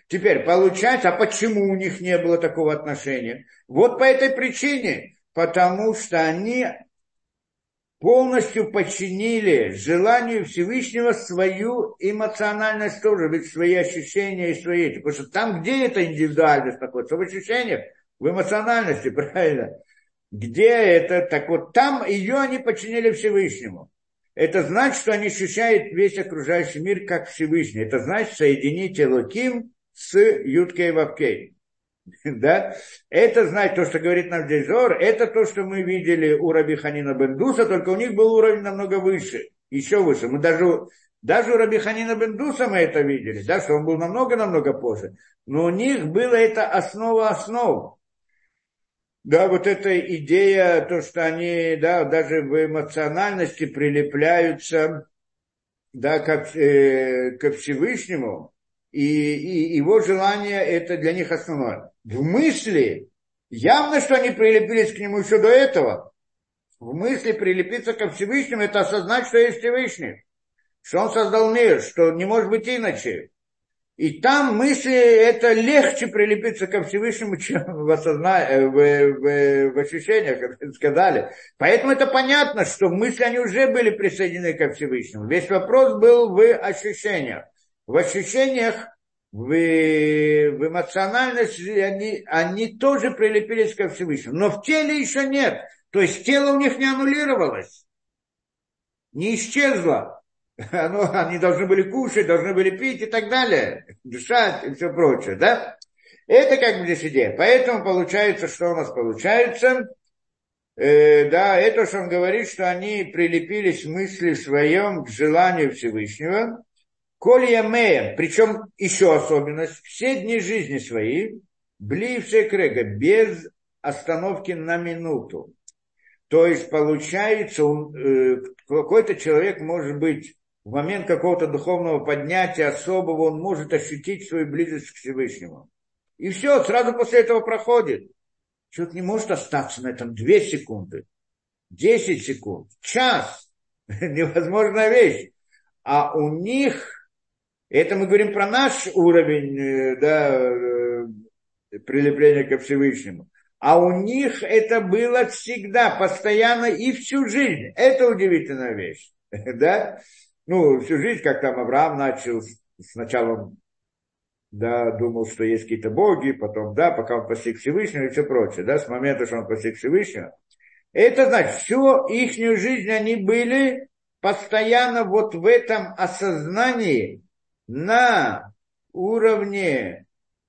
Теперь, получается, а почему у них не было такого отношения? Вот по этой причине, потому что они полностью подчинили желанию Всевышнего свою эмоциональность тоже, ведь свои ощущения и свои эти. Потому что там, где эта индивидуальность находится, в ощущениях, в эмоциональности, правильно? Где это? Так вот, там ее они подчинили Всевышнему. Это значит, что они ощущают весь окружающий мир как Всевышний. Это значит соединить Элоким с Юткой Вавкей. Да? Это, знать то, что говорит нам здесь это то, что мы видели у Раби Ханина Бендуса, только у них был уровень намного выше, еще выше. Мы даже, даже у Раби Ханина Бендуса мы это видели, да, что он был намного-намного позже. Но у них было это основа основ. Да, вот эта идея, то, что они, да, даже в эмоциональности прилепляются, да, как, э, ко Всевышнему, и, и его желание это для них основное. В мысли, явно, что они прилепились к нему еще до этого. В мысли прилепиться ко Всевышнему, это осознать, что есть Всевышний. Что он создал мир, что не может быть иначе. И там мысли, это легче прилепиться ко Всевышнему, чем в, осозна... Э, в, в, в ощущениях, как сказали. Поэтому это понятно, что мысли, они уже были присоединены ко Всевышнему. Весь вопрос был в ощущениях. В ощущениях, в, в эмоциональности, они, они тоже прилепились ко Всевышнему. Но в теле еще нет. То есть тело у них не аннулировалось, не исчезло. ну, они должны были кушать, должны были пить и так далее, дышать и все прочее, да? Это как бы здесь идея. Поэтому получается, что у нас получается? Э, да, это, что он говорит, что они прилепились в мысли своем к желанию Всевышнего. Коль Ямея, причем еще особенность, все дни жизни свои, блившие крега, без остановки на минуту. То есть получается, э, какой-то человек может быть в момент какого-то духовного поднятия особого он может ощутить свою близость к Всевышнему. И все, сразу после этого проходит. Человек не может остаться на этом две секунды, десять секунд, час. Невозможная вещь. А у них, это мы говорим про наш уровень э, да, э, прилепления ко Всевышнему. А у них это было всегда, постоянно и всю жизнь. Это удивительная вещь. Да? ну, всю жизнь, как там Авраам начал, сначала да, думал, что есть какие-то боги, потом, да, пока он постиг Всевышнего и все прочее, да, с момента, что он постиг Всевышнего. Это значит, всю их жизнь они были постоянно вот в этом осознании на уровне,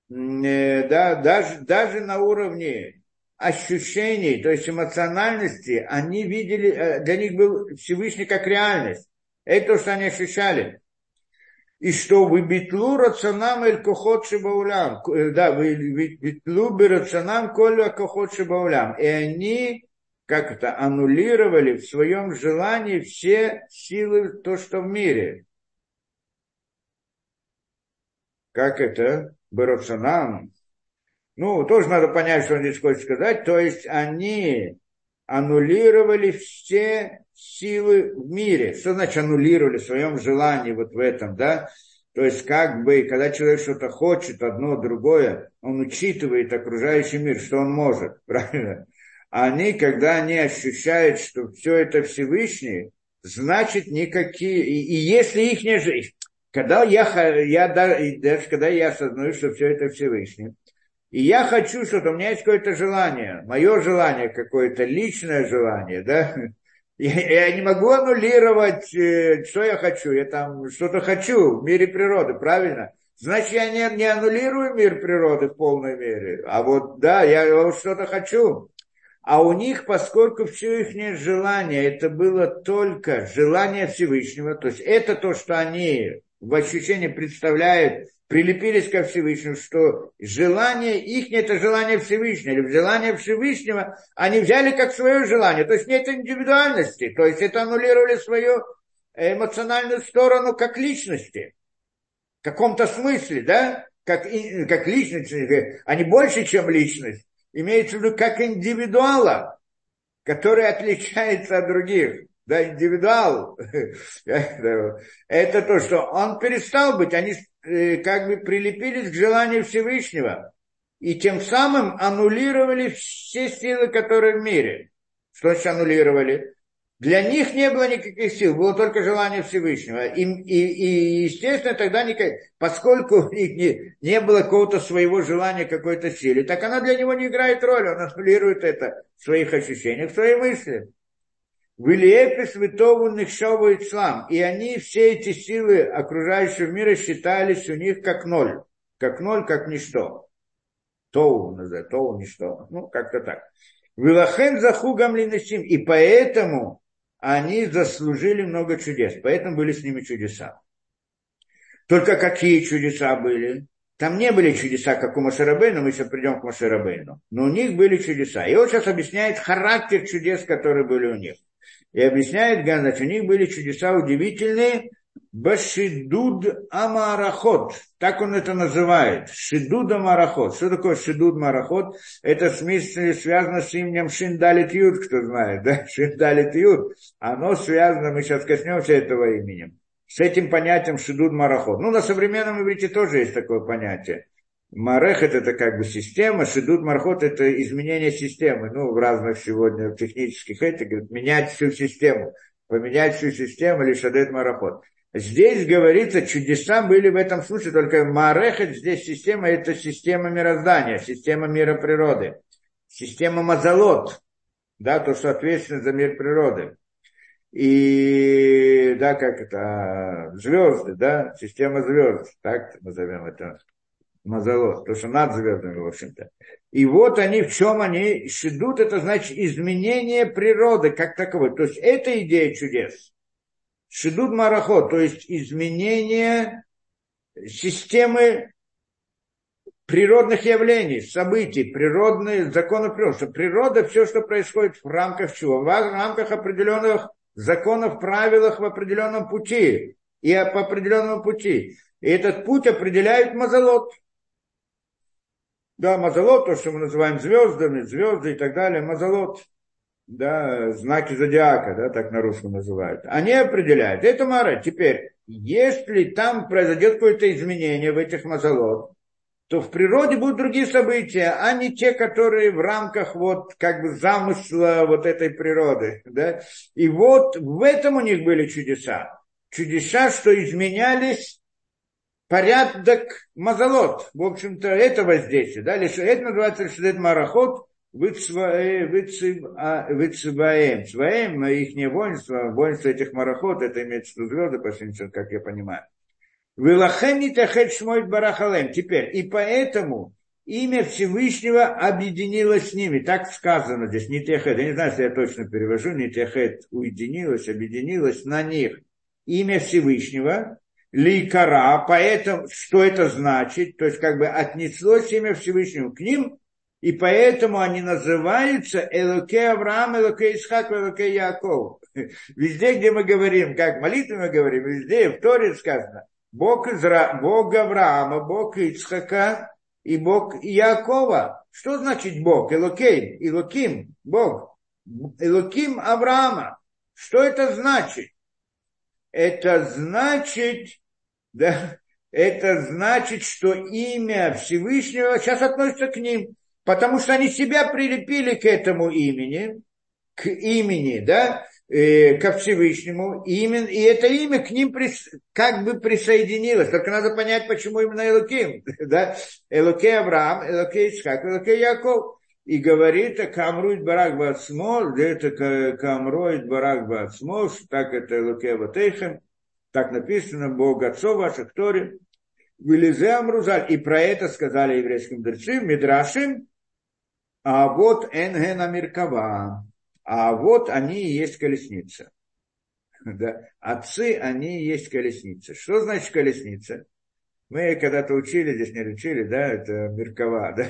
э, да, даже, даже на уровне ощущений, то есть эмоциональности, они видели, э, для них был Всевышний как реальность. Это то, что они ощущали. И что вы битлу рационам эль кохот шибаулям. Э, да, вы битлу рационам коля кохот шибаулям. И они как это, аннулировали в своем желании все силы, то, что в мире. Как это? Барацанам. Ну, тоже надо понять, что он здесь хочет сказать. То есть они аннулировали все силы в мире. Что значит аннулировали в своем желании вот в этом, да? То есть как бы, когда человек что-то хочет, одно, другое, он учитывает окружающий мир, что он может, правильно? Они, когда они ощущают, что все это Всевышний, значит никакие, и, и если их не когда я, я даже когда я осознаю, что все это Всевышний, и я хочу что-то, у меня есть какое-то желание, мое желание какое-то, личное желание, да, я, я не могу аннулировать, э, что я хочу, я там что-то хочу в мире природы, правильно? Значит, я не, не аннулирую мир природы в полной мере, а вот, да, я что-то хочу. А у них, поскольку все их желание, это было только желание Всевышнего, то есть это то, что они в ощущении представляют прилепились ко Всевышнему, что желание их это желание Всевышнего, или желание Всевышнего они взяли как свое желание, то есть нет индивидуальности, то есть это аннулировали свою эмоциональную сторону как личности, в каком-то смысле, да, как, как личность, не больше, чем личность, имеется в виду как индивидуала, который отличается от других да, индивидуал, это то, что он перестал быть, они э, как бы прилепились к желанию Всевышнего и тем самым аннулировали все силы, которые в мире. Что значит аннулировали? Для них не было никаких сил, было только желание Всевышнего. И, и, и естественно, тогда никак, поскольку у них не, не было какого-то своего желания, какой-то силы, так она для него не играет роли, он аннулирует это в своих ощущениях, в своей мысли. В Ильепе святого Нихшова Ислам. И они, все эти силы окружающего мира считались у них как ноль. Как ноль, как ничто. Тоу называют, тоу ничто. Ну, как-то так. Вилахен захугам линесим. И поэтому они заслужили много чудес. Поэтому были с ними чудеса. Только какие чудеса были? Там не были чудеса, как у Машарабейна, мы сейчас придем к Машарабейну. Но у них были чудеса. И он сейчас объясняет характер чудес, которые были у них. И объясняет Гандач, у них были чудеса удивительные, Башидуд Амарахот, так он это называет, Шидуд Амарахот. Что такое Шидуд Марахот? Это в смысле связано с именем Шиндалит Юд, кто знает, да? Шиндалит Юд. Оно связано, мы сейчас коснемся этого имени. с этим понятием шидуд марахот. Ну, на современном иврите тоже есть такое понятие. Марехет это как бы система, шидуд мархот это изменение системы. Ну, в разных сегодня технических этих, говорят, менять всю систему. Поменять всю систему или шадет марахот. Здесь говорится, чудеса были в этом случае, только Марехет здесь система, это система мироздания, система мира природы, система Мазалот, да, то, что ответственно за мир природы. И, да, как это, звезды, да, система звезд, так назовем это, Мазалот, то, что над звездами, в общем-то. И вот они, в чем они шедут, это значит изменение природы как таковой. То есть это идея чудес. Шидуд Марахот, то есть изменение системы природных явлений, событий, природные законы природы. Что природа, все, что происходит в рамках чего? В рамках определенных законов, правилах в определенном пути. И по определенному пути. И этот путь определяет Мазалот. Да, Мазалот, то, что мы называем звездами, звезды и так далее, Мазалот да, знаки зодиака, да, так на русском называют, они определяют. Это Мара. Теперь, если там произойдет какое-то изменение в этих мазолот, то в природе будут другие события, а не те, которые в рамках вот как бы замысла вот этой природы. Да? И вот в этом у них были чудеса. Чудеса, что изменялись порядок мазолот. В общем-то, это воздействие. Да? Это называется Шедет Марахот, Вицваем. Цваем, их не воинство, воинство этих марахот, это имеется в виду звезды, по как я понимаю. Вилахем тахет шмойт барахалем. Теперь, и поэтому имя Всевышнего объединилось с ними. Так сказано здесь, не техет. Я не знаю, если я точно перевожу, не техет уединилось, объединилось на них. Имя Всевышнего, ликара, поэтому, что это значит? То есть, как бы отнеслось имя Всевышнего к ним, и поэтому они называются Элоке Авраам, Элоке Исхак, Элоке Яков. Везде, где мы говорим, как молитвы мы говорим, везде в Торе сказано, Бог, Изра... Бог Авраама, Бог Ицхака и Бог Якова. Что значит Бог? Элокей, Элоким, Бог. Элоким Авраама. Что это значит? Это значит, да, это значит, что имя Всевышнего сейчас относится к ним потому что они себя прилепили к этому имени, к имени, да, э, ко Всевышнему, и, именно, и это имя к ним прис, как бы присоединилось. Только надо понять, почему именно Элоким. Да? Элокей Авраам, Элокей Исхак, Элокей Яков. И говорит, Камруид Барак Бацмо, это Камруид Барак Бацмо, так это Элокей Ватейхем, так написано, Бог Отцов ваших Торе. Вилизе Амрузаль. И про это сказали еврейским мудрецы, Мидрашим, а вот Энгена Меркава. А вот они и есть колесница. Да. Отцы, они и есть колесница. Что значит колесница? Мы когда-то учили, здесь не учили, да, это Меркава, да,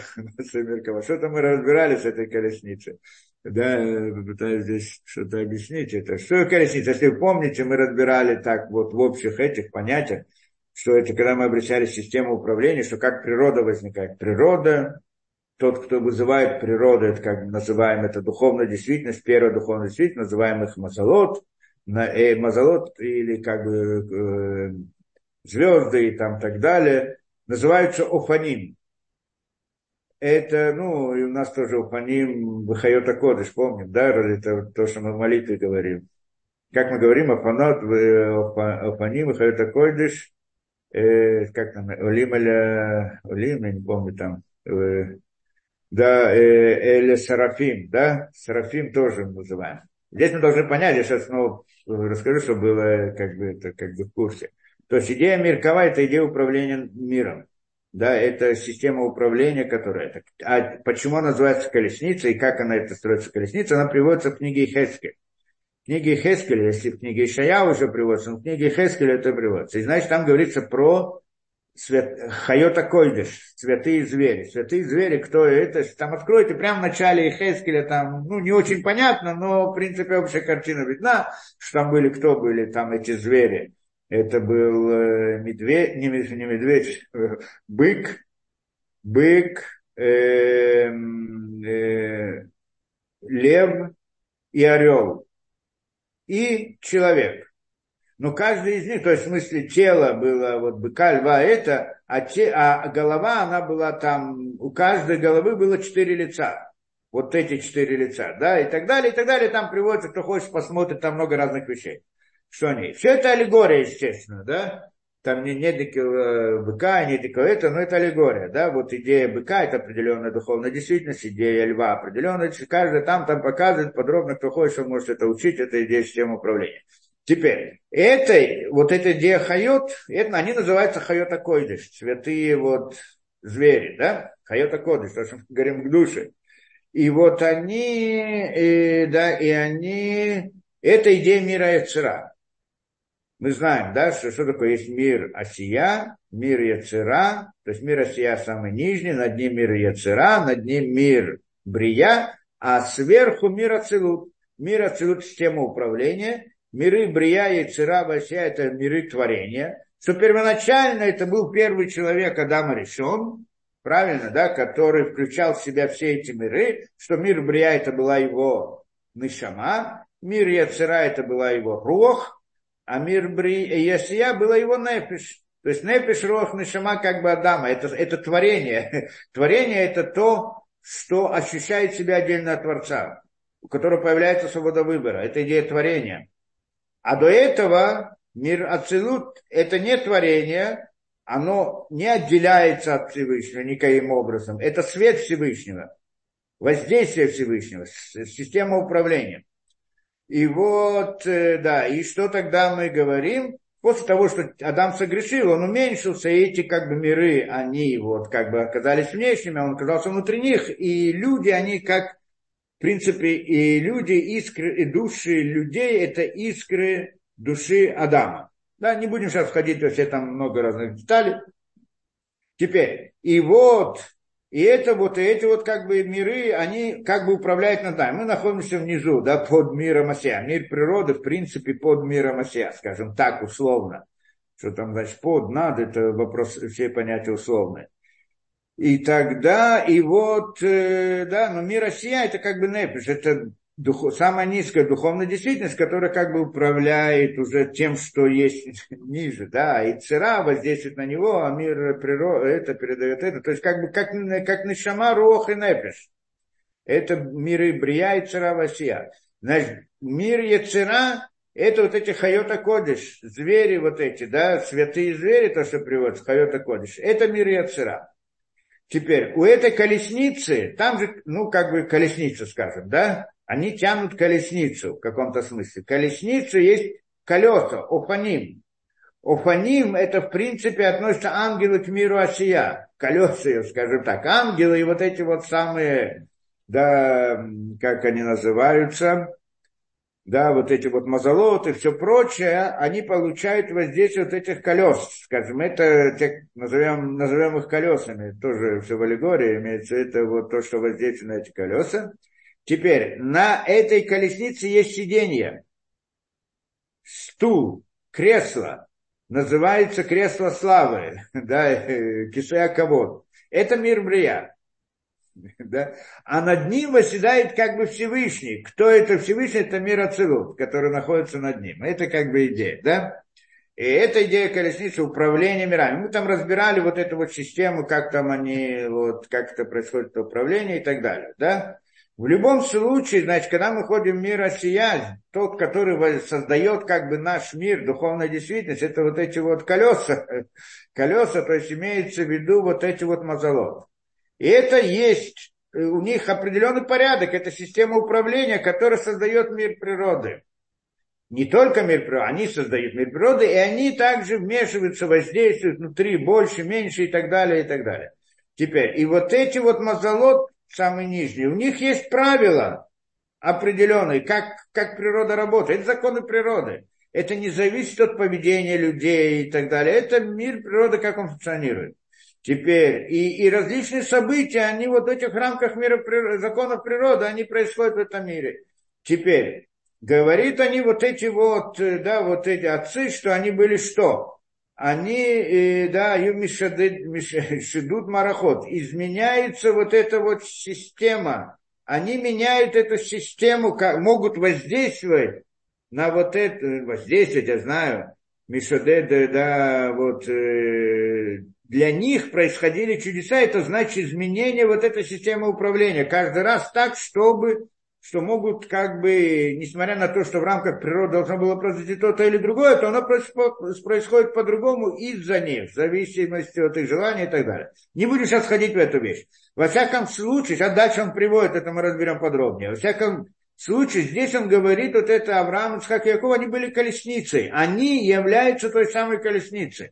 Меркава. Что-то мы разбирали с этой колесницей. Да, пытаюсь здесь что-то объяснить. Это что колесница? Если вы помните, мы разбирали так вот в общих этих понятиях, что это когда мы обращались в систему управления, что как природа возникает. Природа, тот, кто вызывает природу, это как называем это духовная действительность, первая духовная действительность, называем их мазалот, э, мазалот или как бы э, звезды и там так далее, называются офаним. Это, ну, и у нас тоже офаним, выхайота кодыш, помним, да, это то, что мы в молитве говорим. Как мы говорим, офанот, офаним, выхайота кодыш, э, как там, олим, олим, я не помню там, э, да, э, или Серафим, да, Серафим тоже называем. Здесь мы должны понять, я сейчас снова расскажу, чтобы было как бы, это, как бы в курсе. То есть идея Миркова – это идея управления миром. Да, это система управления, которая... А почему она называется колесница и как она это строится колесница, она приводится в книге Хескель. В книге Хескель, если в книге Ишая уже приводится, но в книге Хескель это приводится. И значит, там говорится про свят... Хайота Койдыш, святые звери. Святые звери, кто это? Там откройте прямо в начале Хескеля, там, ну, не очень понятно, но, в принципе, общая картина видна, что там были, кто были там эти звери. Это был э, медведь, не, медведь, э, бык, бык, э, э, лев и орел. И человек. но каждый из них, то есть в смысле тело было вот быка, льва это, а, те, а голова она была там, у каждой головы было четыре лица. Вот эти четыре лица, да, и так далее, и так далее. Там приводится, кто хочет, посмотрит, там много разных вещей. Что они? Все это аллегория, естественно, да там не, нет никакого быка, нет никакого это, но это аллегория, да, вот идея быка, это определенная духовная действительность, идея льва определенная, каждый там, там показывает подробно, кто хочет, он может это учить, это идея системы управления. Теперь, это, вот эта идея хайот, это, они называются хайота койдыш, святые вот звери, да, хайота койдыш, то, что мы говорим к душе. И вот они, и, да, и они, это идея мира Яцера мы знаем, да, что, что такое есть мир Осия, мир Яцера, то есть мир Осия самый нижний, над ним мир Яцера, над ним мир Брия, а сверху мир Ацелут. Мир Ацелут – система управления, миры Брия, Яцера, Осия – это миры творения, что первоначально это был первый человек Адама решен, правильно, да, который включал в себя все эти миры, что мир Брия – это была его Нишама, мир Яцера – это была его Рух, а мир Бри Ясия было его нефиш. То есть нефиш, рох, нишама как бы Адама. Это, это творение. Творение это то, что ощущает себя отдельно от Творца, у которого появляется свобода выбора. Это идея творения. А до этого мир Ацилут – это не творение, оно не отделяется от Всевышнего никаким образом. Это свет Всевышнего, воздействие Всевышнего, система управления. И вот, э, да, и что тогда мы говорим? После того, что Адам согрешил, он уменьшился, и эти как бы миры, они вот как бы оказались внешними, он оказался внутри них, и люди, они как, в принципе, и люди, искры, и души людей, это искры души Адама. Да, не будем сейчас входить во все там много разных деталей. Теперь, и вот и это вот, и эти вот как бы миры, они как бы управляют над нами. Мы находимся внизу, да, под миром Осия. Мир природы, в принципе, под миром Осия, скажем так, условно. Что там, значит, под, над, это вопрос, все понятия условные. И тогда, и вот, э, да, но мир Осия, это как бы непиш, это дух, самая низкая духовная действительность, которая как бы управляет уже тем, что есть ниже, да, и цера воздействует на него, а мир природы, это передает это, то есть как бы как, как Нишама, Рох и Непиш. Это миры Брия и Цера Васия. Значит, мир Яцера, это вот эти Хайота Кодиш, звери вот эти, да, святые звери, то, что приводится, Хайота Кодиш, это мир Яцера. Теперь, у этой колесницы, там же, ну, как бы колесница, скажем, да, они тянут колесницу в каком-то смысле. Колесницу есть колеса, офаним. Офаним это в принципе относится ангелы к миру Осия. Колеса, скажем так. Ангелы и вот эти вот самые, да, как они называются, да, вот эти вот мазолоты, все прочее, они получают воздействие вот этих колес, скажем, это, те, назовем, назовем их колесами, тоже все в аллегории имеется, это вот то, что воздействует на эти колеса. Теперь, на этой колеснице есть сиденье, стул, кресло, называется кресло славы, да, кишея кого Это мир Брия. Да? А над ним восседает как бы Всевышний. Кто это Всевышний? Это мир Ацелут, который находится над ним. Это как бы идея, да? И эта идея колесницы управления мирами. Мы там разбирали вот эту вот систему, как там они, вот, как это происходит управление и так далее, да? В любом случае, значит, когда мы ходим в мир Осия, тот, который создает как бы наш мир, духовная действительность, это вот эти вот колеса, колеса, то есть имеется в виду вот эти вот мазолот. И это есть, э, у них определенный порядок, это система управления, которая создает мир природы. Не только мир природы, они создают мир природы, и они также вмешиваются, воздействуют внутри больше, меньше и так далее, и так далее. Теперь, и вот эти вот мазолот, самый нижний, у них есть правила определенные, как, как природа работает. Это законы природы. Это не зависит от поведения людей и так далее. Это мир природы, как он функционирует. Теперь, и, и различные события, они вот в этих рамках мира, законов природы, они происходят в этом мире. Теперь, говорит они вот эти вот, э, да, вот эти отцы, что они были что? Они, э, да, шедут марахот, изменяется вот эта вот система, они меняют эту систему, как, могут воздействовать на вот это воздействие, я знаю, Мишадед, да, вот э, для них происходили чудеса, это значит изменение вот этой системы управления. Каждый раз так, чтобы что могут как бы, несмотря на то, что в рамках природы должно было произойти то-то или другое, то оно происходит по-другому из-за них, в зависимости от их желаний и так далее. Не буду сейчас ходить в эту вещь. Во всяком случае, сейчас дальше он приводит, это мы разберем подробнее. Во всяком случае, здесь он говорит, вот это Авраам, Ицхак и Яков, они были колесницей. Они являются той самой колесницей.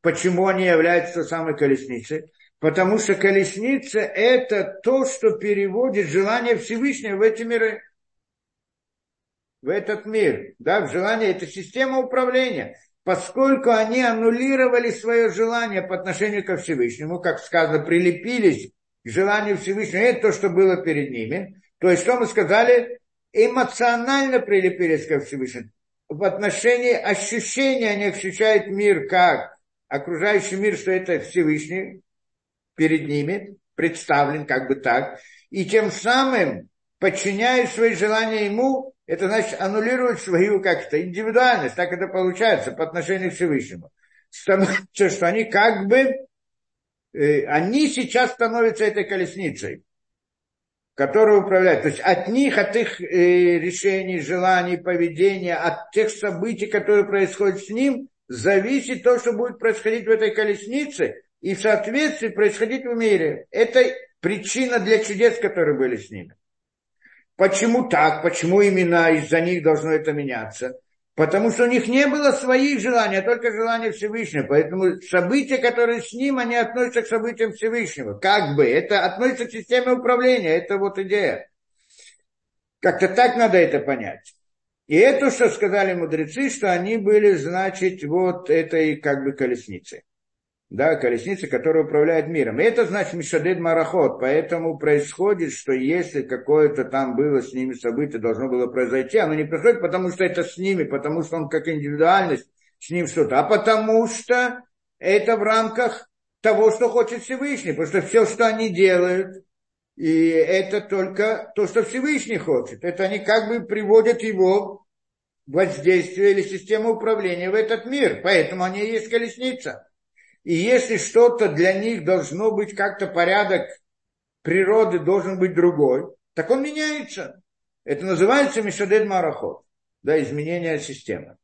Почему они являются той самой колесницей? Потому что колесница – это то, что переводит желание Всевышнего в эти миры. В этот мир. Да, в желание – это система управления. Поскольку они аннулировали свое желание по отношению ко Всевышнему, как сказано, прилепились к желанию Всевышнего, это то, что было перед ними. То есть, что мы сказали? Эмоционально прилепились ко Всевышнему. В отношении ощущения они ощущают мир как окружающий мир, что это Всевышний, перед ними, представлен как бы так, и тем самым, подчиняя свои желания ему, это значит аннулирует свою как-то индивидуальность, так это получается по отношению к Всевышнему. Становится, что они как бы, э, они сейчас становятся этой колесницей, которая управляет. То есть от них, от их э, решений, желаний, поведения, от тех событий, которые происходят с ним, зависит то, что будет происходить в этой колеснице, и в соответствии происходить в мире. Это причина для чудес, которые были с ними. Почему так? Почему именно из-за них должно это меняться? Потому что у них не было своих желаний, а только желания Всевышнего. Поэтому события, которые с ним, они относятся к событиям Всевышнего. Как бы. Это относится к системе управления. Это вот идея. Как-то так надо это понять. И это, что сказали мудрецы, что они были, значит, вот этой как бы колесницей да, колесница, которая управляет миром. И это значит Мишадед Марахот. Поэтому происходит, что если какое-то там было с ними событие, должно было произойти, оно не происходит, потому что это с ними, потому что он как индивидуальность, с ним что-то, а потому что это в рамках того, что хочет Всевышний, потому что все, что они делают, и это только то, что Всевышний хочет. Это они как бы приводят его воздействие или систему управления в этот мир. Поэтому они и есть колесница. И если что-то для них должно быть как-то порядок природы должен быть другой, так он меняется. Это называется Мишадед Марахот, да, изменение системы.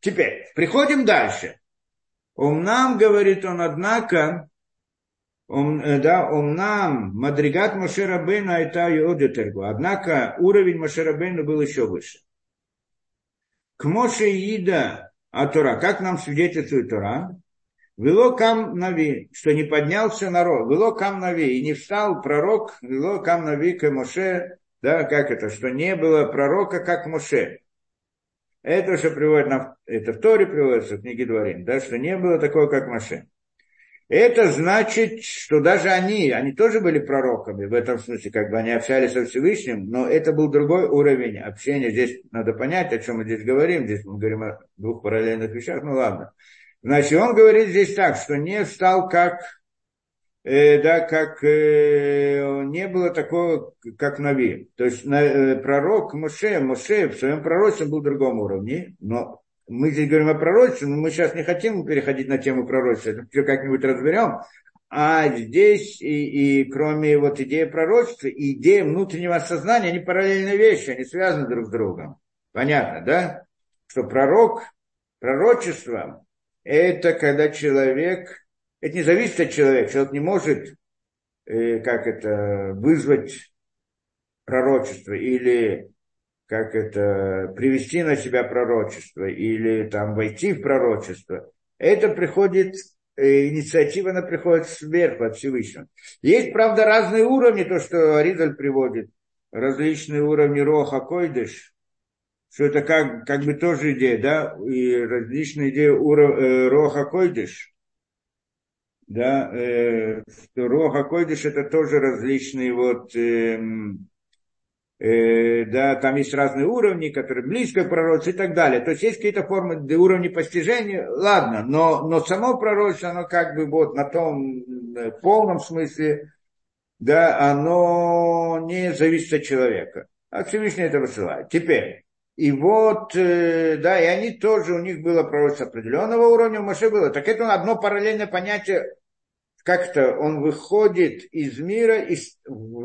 Теперь, приходим дальше. Он нам, говорит он, однако, он, э, да, он нам, Мадригат Машерабейна это Йодетергу. Однако уровень Машерабейна был еще выше. К Моше Ида Атура, как нам свидетельствует Тора, Вело кам нави, что не поднялся народ. Вело кам нави, и не встал пророк, вело кам нави к Моше, да, как это, что не было пророка, как Моше. Это уже приводит на, это в Торе приводится, в книге Дворим, да, что не было такого, как Моше. Это значит, что даже они, они тоже были пророками, в этом смысле, как бы они общались со Всевышним, но это был другой уровень общения. Здесь надо понять, о чем мы здесь говорим. Здесь мы говорим о двух параллельных вещах, ну ладно. Значит, он говорит здесь так, что не стал как, э, да, как э, не было такого, как Нави. То есть на, э, пророк Моше, Моше в своем пророчестве был в другом уровне, но мы здесь говорим о пророчестве, но мы сейчас не хотим переходить на тему пророчества, это все как-нибудь разберем. А здесь и, и кроме вот идеи пророчества, и идеи внутреннего сознания, они параллельные вещи, они связаны друг с другом. Понятно, да? Что пророк, пророчество, это когда человек, это не зависит от человека, человек не может, э, как это, вызвать пророчество или как это, привести на себя пророчество или там войти в пророчество. Это приходит, э, инициатива, она приходит сверху от Всевышнего. Есть, правда, разные уровни, то, что Ризаль приводит, различные уровни Роха Койдыш, что это как, как бы тоже идея, да, и различные идеи уро, э, Роха Койдыш, да, э, Роха Койдыш это тоже различные вот, э, э, да, там есть разные уровни, которые близко к пророчеству и так далее. То есть есть какие-то формы, уровни постижения, ладно, но, но само пророчество, оно как бы вот на том э, полном смысле, да, оно не зависит от человека. А Всевышний это высылает. Теперь, И вот, э, да, и они тоже, у них было пророчество определенного уровня, у Моше было. Так это одно параллельное понятие, как-то он выходит из мира, из в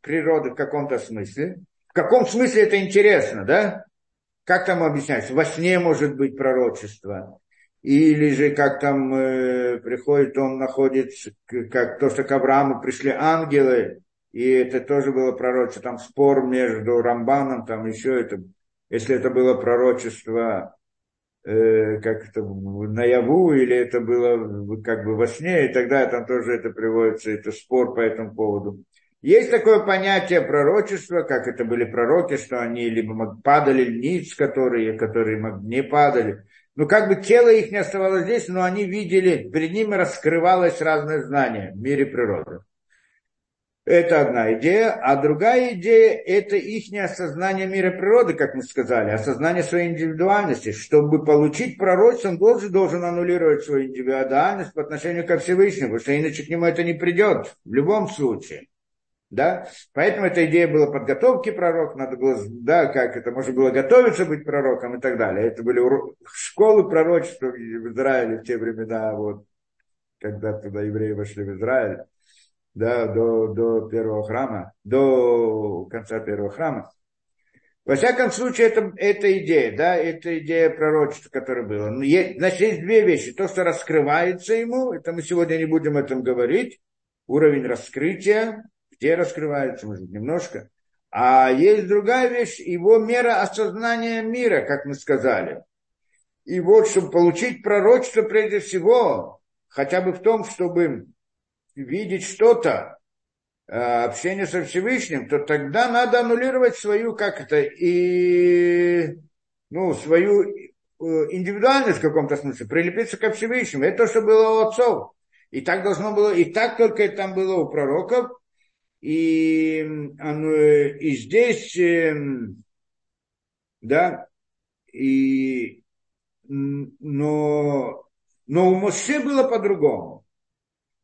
природы в каком-то смысле. В каком смысле это интересно, да? Как там объясняется? Во сне может быть пророчество. Или же как там э, приходит, он находит, как то, что к Аврааму пришли ангелы, и это тоже было пророчество, там спор между Рамбаном, там еще это, если это было пророчество э, как это наяву, или это было как бы во сне, и тогда там тоже это приводится, это спор по этому поводу. Есть такое понятие пророчества, как это были пророки, что они либо падали ниц, которые, которые не падали. Ну, как бы тело их не оставалось здесь, но они видели, перед ними раскрывалось разное знание в мире природы. Это одна идея. А другая идея – это их осознание мира природы, как мы сказали, осознание своей индивидуальности. Чтобы получить пророчество, он должен, должен аннулировать свою индивидуальность по отношению ко Всевышнему, потому что иначе к нему это не придет в любом случае. Да? Поэтому эта идея была подготовки пророка, надо было, да, как это, можно было готовиться быть пророком и так далее. Это были школы пророчества в Израиле в те времена, вот, когда туда евреи вошли в Израиль да, до, до первого храма, до конца первого храма. Во всяком случае, это, это идея, да, это идея пророчества, которая была. Но есть, значит, есть две вещи. То, что раскрывается ему, это мы сегодня не будем об этом говорить, уровень раскрытия, где раскрывается, может, немножко. А есть другая вещь, его мера осознания мира, как мы сказали. И вот, чтобы получить пророчество, прежде всего, хотя бы в том, чтобы видеть что-то, э, общение со Всевышним, то тогда надо аннулировать свою, как это, и, ну, свою э, индивидуальность в каком-то смысле, прилепиться ко Всевышнему. Это то, что было у отцов. И так должно было, и так только это там было у пророков. И, оно, и здесь, эм, да, и, но, но у Моше было по-другому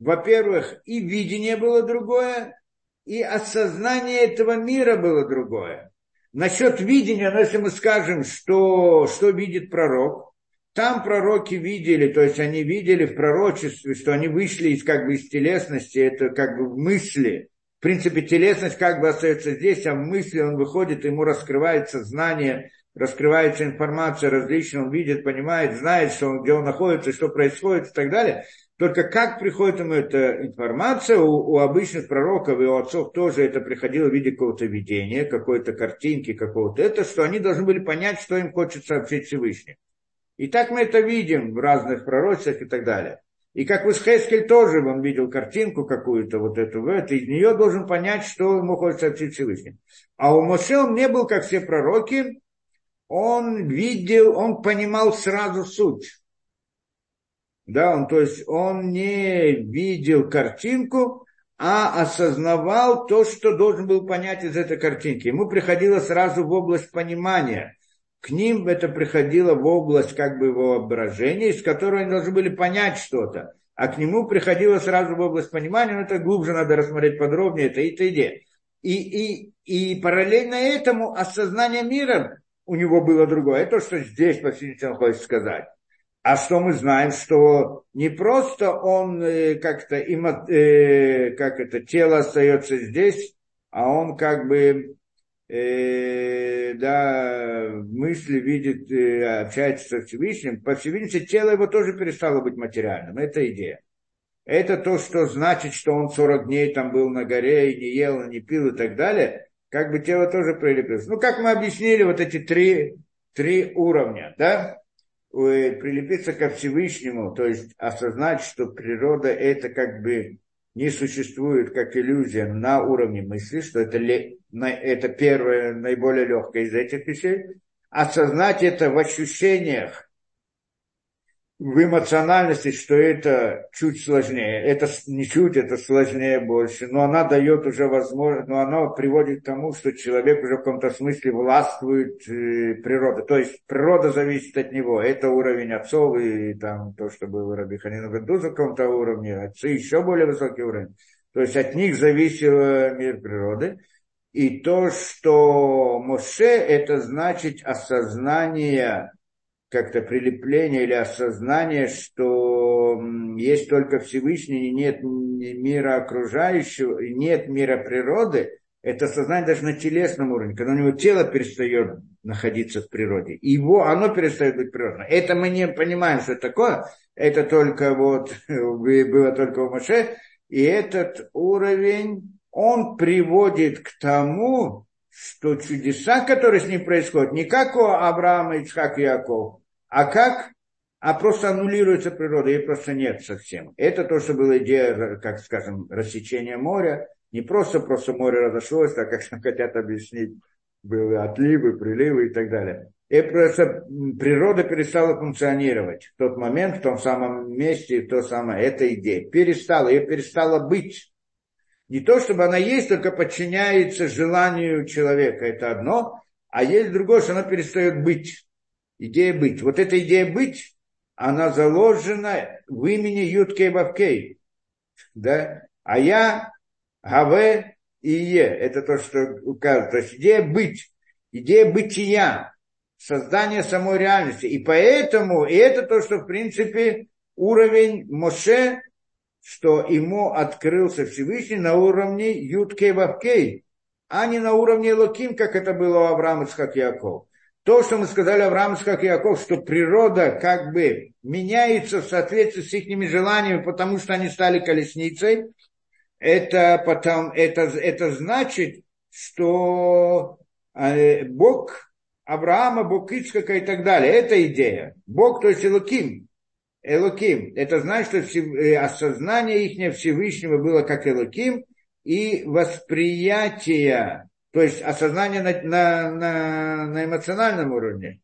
во-первых, и видение было другое, и осознание этого мира было другое. Насчет видения, ну, если мы скажем, что, что видит пророк, там пророки видели, то есть они видели в пророчестве, что они вышли из, как бы, из телесности, это как бы в мысли. В принципе, телесность как бы остается здесь, а в мысли он выходит, ему раскрывается знание, раскрывается информация различная, он видит, понимает, знает, что он, где он находится, что происходит и так далее. Только как приходит ему эта информация, у, у обычных пророков и у отцов тоже это приходило в виде какого-то видения, какой-то картинки, какого-то это, что они должны были понять, что им хочет сообщить Всевышний. И так мы это видим в разных пророчествах и так далее. И как Исхескель тоже он видел картинку какую-то, вот эту, это, из нее должен понять, что ему хочет сообщить Всевышний. А у Моше он не был, как все пророки, он видел, он понимал сразу суть. Да, он, то есть он не видел картинку, а осознавал то, что должен был понять из этой картинки. Ему приходило сразу в область понимания. К ним это приходило в область как бы воображения, из которой они должны были понять что-то. А к нему приходило сразу в область понимания, но это глубже надо рассмотреть подробнее, это и идея. И, и, и параллельно этому осознание мира у него было другое. Это то, что здесь, по он хочет сказать. А что мы знаем, что не просто он э, как-то, э, как это, тело остается здесь, а он как бы, э, да, мысли видит, э, общается со Всевышним. По Всевышнему тело его тоже перестало быть материальным. Это идея. Это то, что значит, что он 40 дней там был на горе и не ел, не пил и так далее. Как бы тело тоже прилепилось. Ну, как мы объяснили, вот эти три, три уровня, да? Прилепиться ко Всевышнему, то есть осознать, что природа это как бы не существует как иллюзия на уровне мысли, что это, это первое, наиболее легкое из этих вещей, осознать это в ощущениях, в эмоциональности, что это чуть сложнее. Это не чуть, это сложнее больше. Но она дает уже возможность, но она приводит к тому, что человек уже в каком-то смысле властвует э, природа. То есть природа зависит от него. Это уровень отцов и там то, что было Раби Ханина Бендуза в каком-то уровне, отцы еще более высокий уровень. То есть от них зависел мир природы. И то, что Моше, это значит осознание, как-то прилепление или осознание, что есть только Всевышний, нет мира окружающего, нет мира природы, это сознание даже на телесном уровне, когда у него тело перестает находиться в природе, его, оно перестает быть природным. Это мы не понимаем, что это такое, это только вот, было только у Моше, и этот уровень, он приводит к тому, что чудеса, которые с ним происходят, не как у Авраама, Ицхак и Яков, а как а просто аннулируется природа, ее просто нет совсем. Это то, что была идея, как скажем, рассечения моря. Не просто просто море разошлось, так как хотят объяснить, были отливы, приливы и так далее. И просто природа перестала функционировать в тот момент, в том самом месте, в то самое, эта идея. Перестала, ее перестала быть. Не то, чтобы она есть, только подчиняется желанию человека, это одно, а есть другое, что она перестает быть. Идея быть. Вот эта идея быть, она заложена в имени Юткей Бавкей. Да? А я, Гаве и Е. Это то, что указывает. То есть идея быть, идея бытия создание самой реальности. И поэтому, и это то, что в принципе уровень Моше, что ему открылся Всевышний на уровне Юткей Вавкей, а не на уровне Луким, как это было у Авраама Ицхак Яков. То, что мы сказали Авраам Ицхак Яков, что природа как бы меняется в соответствии с их желаниями, потому что они стали колесницей, это, потом, это, это значит, что э, Бог Авраама, Бог Ицхака и так далее. Это идея. Бог, то есть Элоким. Элоким. Это значит, что э, осознание их Всевышнего было как Элоким, и восприятие, то есть осознание на, на, на, на эмоциональном уровне.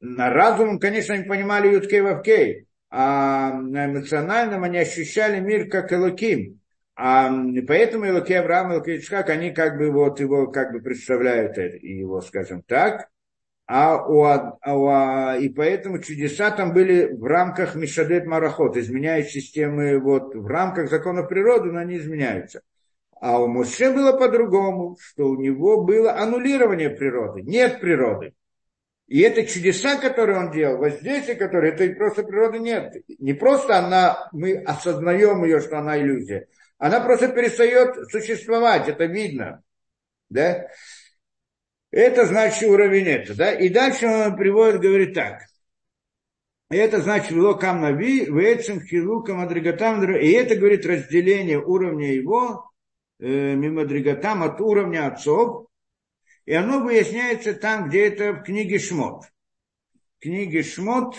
На разумом, конечно, они понимали Юткей Вавкей, а на эмоциональном они ощущали мир как Элоким. А поэтому Илоки Авраам, Илоки Ицхак, они как бы вот его как бы представляют его, скажем так. А у, а у, и поэтому чудеса там были в рамках Мишадет Марахот, изменяют системы вот в рамках закона природы, но они изменяются. А у Муше было по-другому, что у него было аннулирование природы, нет природы. И это чудеса, которые он делал, воздействие, которые, это просто природы нет. Не просто она, мы осознаем ее, что она иллюзия, она просто перестает существовать, это видно. Да? Это значит уровень это. Да? И дальше он приводит, говорит так. Это значит вело кам нави, вецем хилукам адригатам. И это, говорит, разделение уровня его, э, мимадригатам от уровня отцов. И оно выясняется там, где это в книге Шмот. В книге Шмот,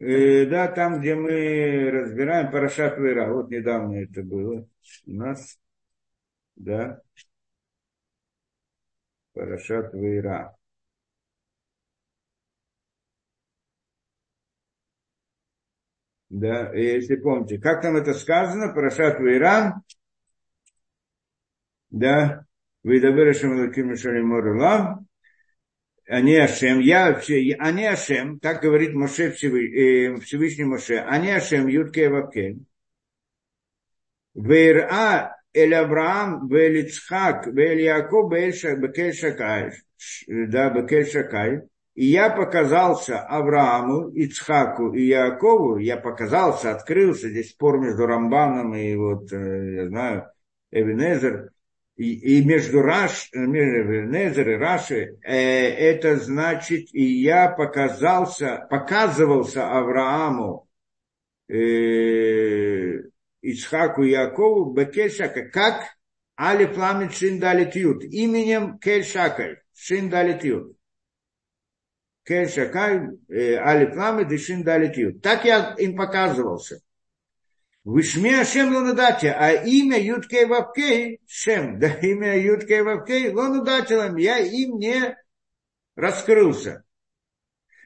Э, да, там, где мы разбираем Парашат Вера. Вот недавно это было у нас. Да. Парашат Вера. Да, если помните, как там это сказано, Парашат Вейран, да, Выдаберашем Лаким Мишалим Морулам, они Ашем, я, они Ашем, так говорит Моше э, Всевышний Моше, они Ашем, Ютке Вавке. Вейра Эль Авраам, Вель Ицхак, Вель Яков, Бекель Шакай, да, Бекель Шакай. И я показался Аврааму, Ицхаку и Якову, я показался, открылся, здесь спор между Рамбаном и вот, э, я знаю, Эвенезер, и, между Раш, э, Незер и Раши, э, это значит, и я показался, показывался Аврааму, э, Ицхаку и Якову, Бекельшака, как Али Пламет Шиндалит Ют, именем Кельшакаль, Шиндалит Ют. Кельшакаль, э, Али Пламет и Шиндалит Ют. Так я им показывался. Вишме Ашем Лонудати, а имя Юткей Вавкей Шем, да имя Юткей Вавкей Лонудатилам, я им не раскрылся.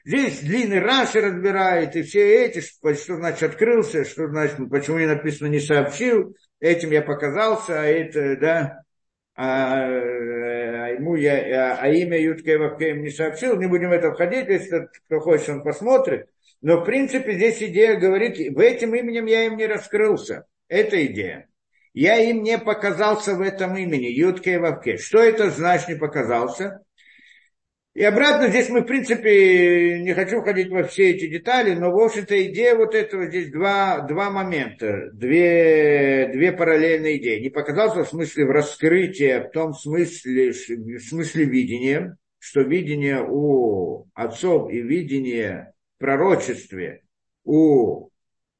Здесь длинный Раши разбирает, и все эти, что, значит открылся, что значит, почему не написано не сообщил, этим я показался, а это, да, а, а ему я, а, а имя Юткей Вавкей не сообщил, не будем в это входить, если кто хочет, он посмотрит. Но, в принципе, здесь идея говорит, в этим именем я им не раскрылся. Это идея. я им не показался в этом имени, Ютке Вавке. Что это значит не показался? И обратно здесь мы, в принципе, не хочу входить во все эти детали, но, в общем-то, идея вот этого здесь два, два момента, две, две параллельные идеи. Не показался в смысле в раскрытии, а в том смысле, в смысле видения, что видение у отцов и видение пророчестве у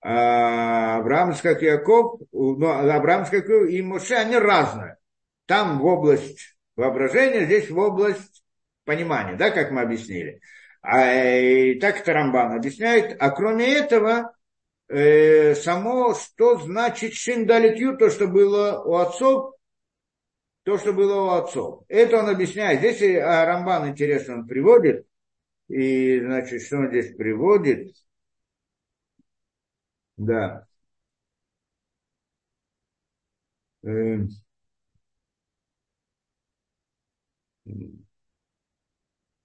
а, Авраама как Яков, ну, Авраам как и Моше, они разные. Там в область воображения, здесь в область понимания, да, как мы объяснили. А, и так это Рамбан объясняет. А кроме этого, э, само, что значит шиндалитью, то, что было у отцов, то, что было у отцов. Это он объясняет. Здесь а Рамбан, интересно, он приводит. И, значит, что он здесь приводит? Да. Эм.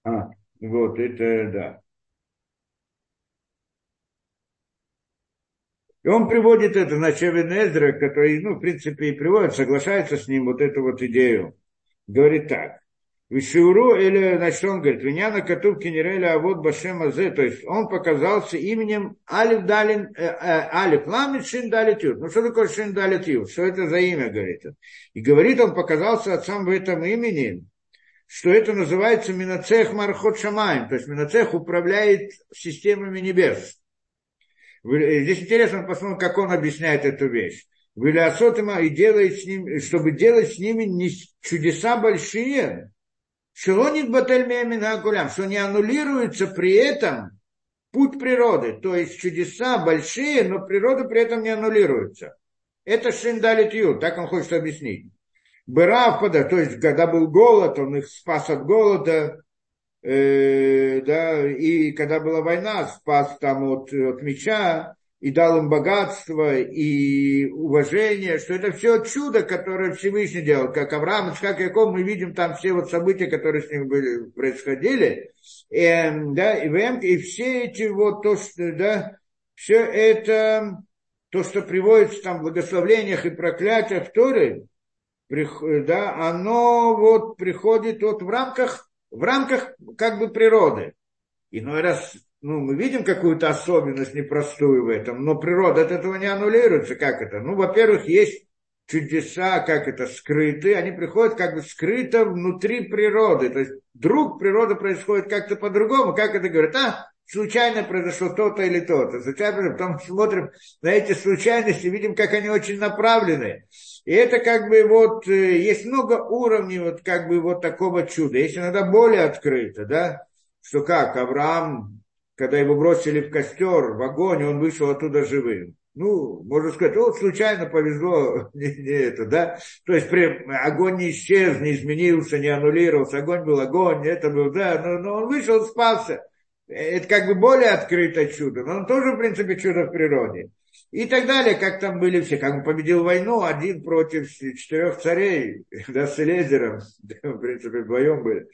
А, вот это да. И он приводит это, значит, Эзра, который, ну, в принципе, и приводит, соглашается с ним вот эту вот идею. Говорит так. Вишиуру, или, значит, он говорит, Виняна Катуб а вот Башема Зе, то есть он показался именем Алиф Далин, э, э, Алиф Ламит Шин Далит. Ну, что такое Шин Далит? Что это за имя, говорит он? И говорит, он показался отцам в этом имени, что это называется Минацех Мархот Шамаем, то есть Минацех управляет системами небес. Э, здесь интересно посмотреть, как он объясняет эту вещь. Вилясотима и делает с ним, чтобы делать с ними чудеса большие, Шелонит батель гулям, что не аннулируется при этом путь природы, то есть чудеса большие, но природа при этом не аннулируется. Это шиндалит ю, так он хочет объяснить. Быравпада, то есть когда был голод, он их спас от голода, э, да, и когда была война, спас там от, от меча, и дал им богатство и уважение, что это все чудо, которое Всевышний делал, как Авраам, как Яков, мы видим там все вот события, которые с ним были, происходили, и, эм, да, и, и все эти вот, то, что, да, все это, то, что приводится там в благословениях и проклятиях Торы, да, оно вот приходит вот в рамках, в рамках как бы природы. Иной раз ну, мы видим какую-то особенность непростую в этом, но природа от этого не аннулируется. Как это? Ну, во-первых, есть чудеса, как это, скрытые, они приходят как бы скрыто внутри природы. То есть вдруг природа происходит как-то по-другому, как это говорят, а, случайно произошло то-то или то-то. Случайно, потом смотрим на эти случайности, видим, как они очень направлены. И это как бы вот, э, есть много уровней вот как бы вот такого чуда. Есть иногда более открыто, да, что как Авраам когда его бросили в костер, в огонь, он вышел оттуда живым. Ну, можно сказать, вот случайно повезло, не, не это, да. То есть при, огонь не исчез, не изменился, не аннулировался. Огонь был огонь, это был, да, но, но он вышел, спасся. Это как бы более открытое чудо, но он тоже, в принципе, чудо в природе. И так далее, как там были все, как он победил войну, один против четырех царей, да, с Элезером, в принципе, вдвоем были.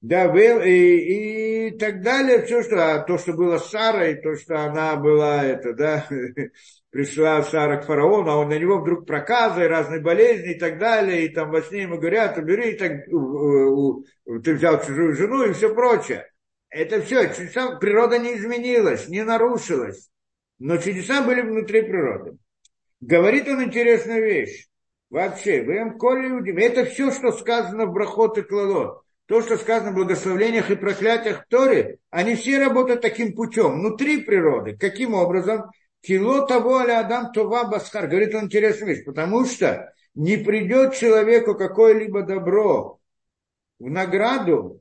Да, и, и так далее, все, что, а то, что было с Сарой, то, что она была, это, да, пришла Сара к фараону, а он на него вдруг проказы, разные болезни и так далее, и там во сне ему говорят, убери, так, ты взял чужую жену и все прочее. Это все, чудеса, природа не изменилась, не нарушилась, но чудеса были внутри природы. Говорит он интересную вещь. Вообще, вы им коли это все, что сказано в Брахот и Клалот то, что сказано в благословениях и проклятиях Торе, они все работают таким путем, внутри природы. Каким образом? Кило того аля адам това басхар. Говорит он интересную вещь, потому что не придет человеку какое-либо добро в награду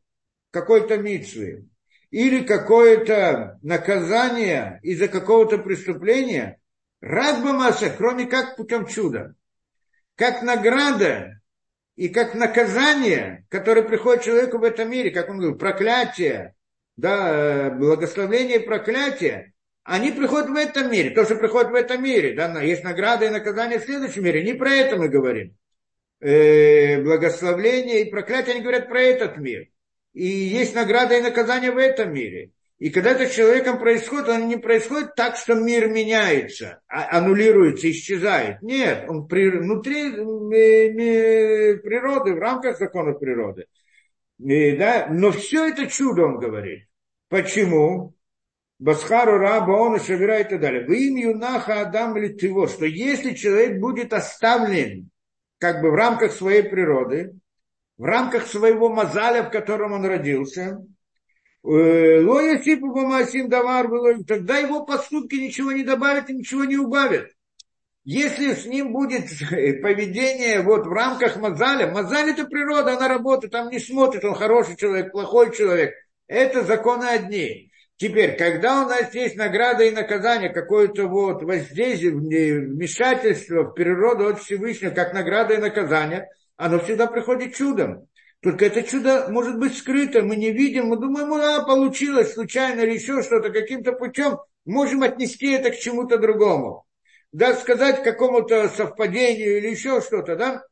какой-то митцвы или какое-то наказание из-за какого-то преступления, рад бы масса, кроме как путем чуда. Как награда и как наказание, которое приходит человеку в этом мире, как он говорил, проклятие, да, благословение и проклятие, они приходят в этом мире. То, что приходит в этом мире, да, есть награда и наказание в следующем мире. Не про это мы говорим. Э, благословение и проклятие, они говорят про этот мир. И есть награда и наказание в этом мире. И когда это с человеком происходит, он не происходит так, что мир меняется, а аннулируется, исчезает. Нет, он при, внутри природы, в рамках законов природы. И, да, но все это чудо, он говорит. Почему? Басхару раба он собирает и так далее. Вы им юнаха Адам или его, что если человек будет оставлен как бы в рамках своей природы, в рамках своего мазаля, в котором он родился, э, Лоя Сипу Бамасим Давар было, тогда его поступки ничего не добавят и ничего не убавят. Если с ним будет поведение вот в рамках Мазаля, Мазаль это природа, она работает, там не смотрит, он хороший человек, плохой человек. Это законы одни. Теперь, когда у нас есть награда и наказание, какое-то вот воздействие, вмешательство в природу от Всевышнего, как награда и наказание, оно всегда приходит чудом. Только это чудо может быть скрыто, мы не видим, мы думаем, да, получилось случайно или еще что-то, каким-то путем можем отнести это к чему-то другому. Да, сказать какому-то совпадению или еще что-то, да?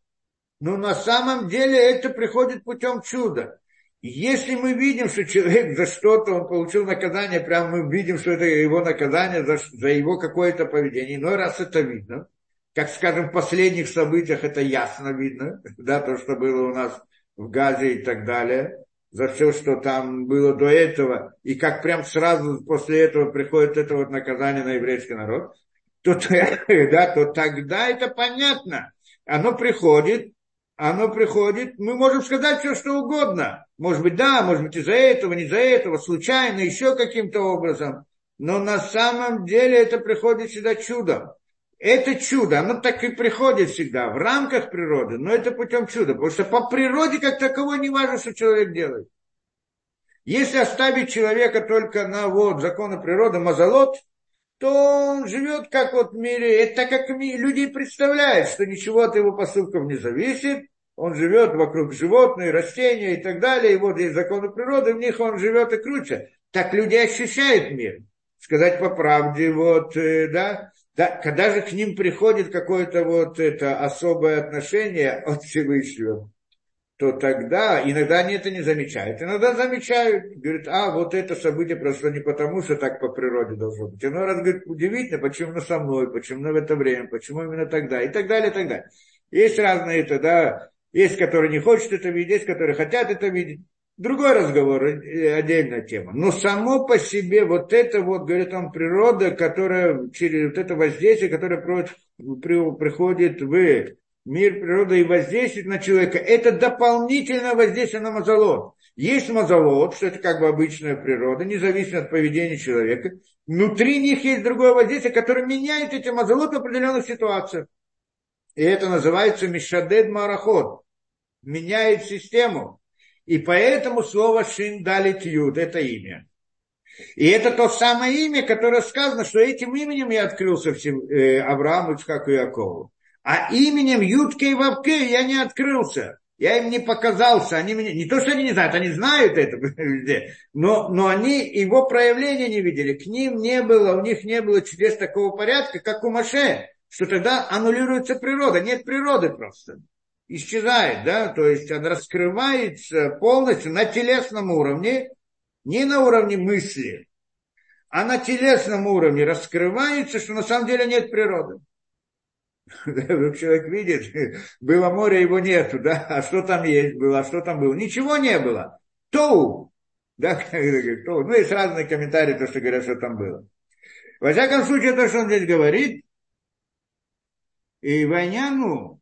Но на самом деле это приходит путем чуда. Если мы видим, что человек за что-то, он получил наказание, прямо мы видим, что это его наказание за, за его какое-то поведение, иной раз это видно, как, скажем, в последних событиях это ясно видно, да, то, что было у нас в Газе и так далее, за все, что там было до этого, и как прям сразу после этого приходит это вот наказание на еврейский народ, то, да, то тогда это понятно. Оно приходит, оно приходит, мы можем сказать все, что угодно. Может быть, да, может быть, из-за этого, не из-за этого, случайно, еще каким-то образом. Но на самом деле это приходит всегда чудом. Это чудо, оно так и приходит всегда в рамках природы, но это путем чуда. Потому что по природе как таковой не важно, что человек делает. Если оставить человека только на вот законы природы, мазолот, то он живет как вот в мире, это как люди представляют, что ничего от его поступков не зависит, он живет вокруг животных, растения и так далее, и вот есть законы природы, в них он живет и круче. Так люди ощущают мир. Сказать по правде, вот, э, да, да, когда же к ним приходит какое-то вот это особое отношение от Всевышнего, то тогда иногда они это не замечают. Иногда замечают, говорят, а вот это событие произошло не потому, что так по природе должно быть. Иной раз говорит, удивительно, почему именно со мной, почему в это время, почему именно тогда, и так далее, и так далее. Есть разные это, да, есть, которые не хотят это видеть, есть, которые хотят это видеть. Другой разговор, э, отдельная тема. Но само по себе вот это вот, говорит он, природа, которая через вот это воздействие, которое приходит, в мир природы и воздействует на человека, это дополнительное воздействие на мазолот. Есть мазолот, что это как бы обычная природа, независимо от поведения человека. Внутри них есть другое воздействие, которое меняет эти мазолот в определенных ситуациях. И это называется мишадед марахот. Меняет систему. И поэтому слово шин далит юд, это имя. И это то самое имя, которое сказано, что этим именем я открылся всем, э, Аврааму, Ицхаку и Якову. А именем Ютке и Вавке я не открылся. Я им не показался. Они меня... Не то, что они не знают, они знают это. Но, но они его проявления не видели. К ним не было, у них не было чудес такого порядка, как у Маше. Что тогда аннулируется природа. Нет природы просто. Исчезает, да, то есть она раскрывается полностью на телесном уровне, не на уровне мысли, а на телесном уровне раскрывается, что на самом деле нет природы. Человек видит, было море, его нету, да, а что там есть было, а что там было? Ничего не было. Тоу. Да, тоу. Ну, есть разные комментарии, то, что говорят, что там было. Во всяком случае, то, что он здесь говорит, и войняну,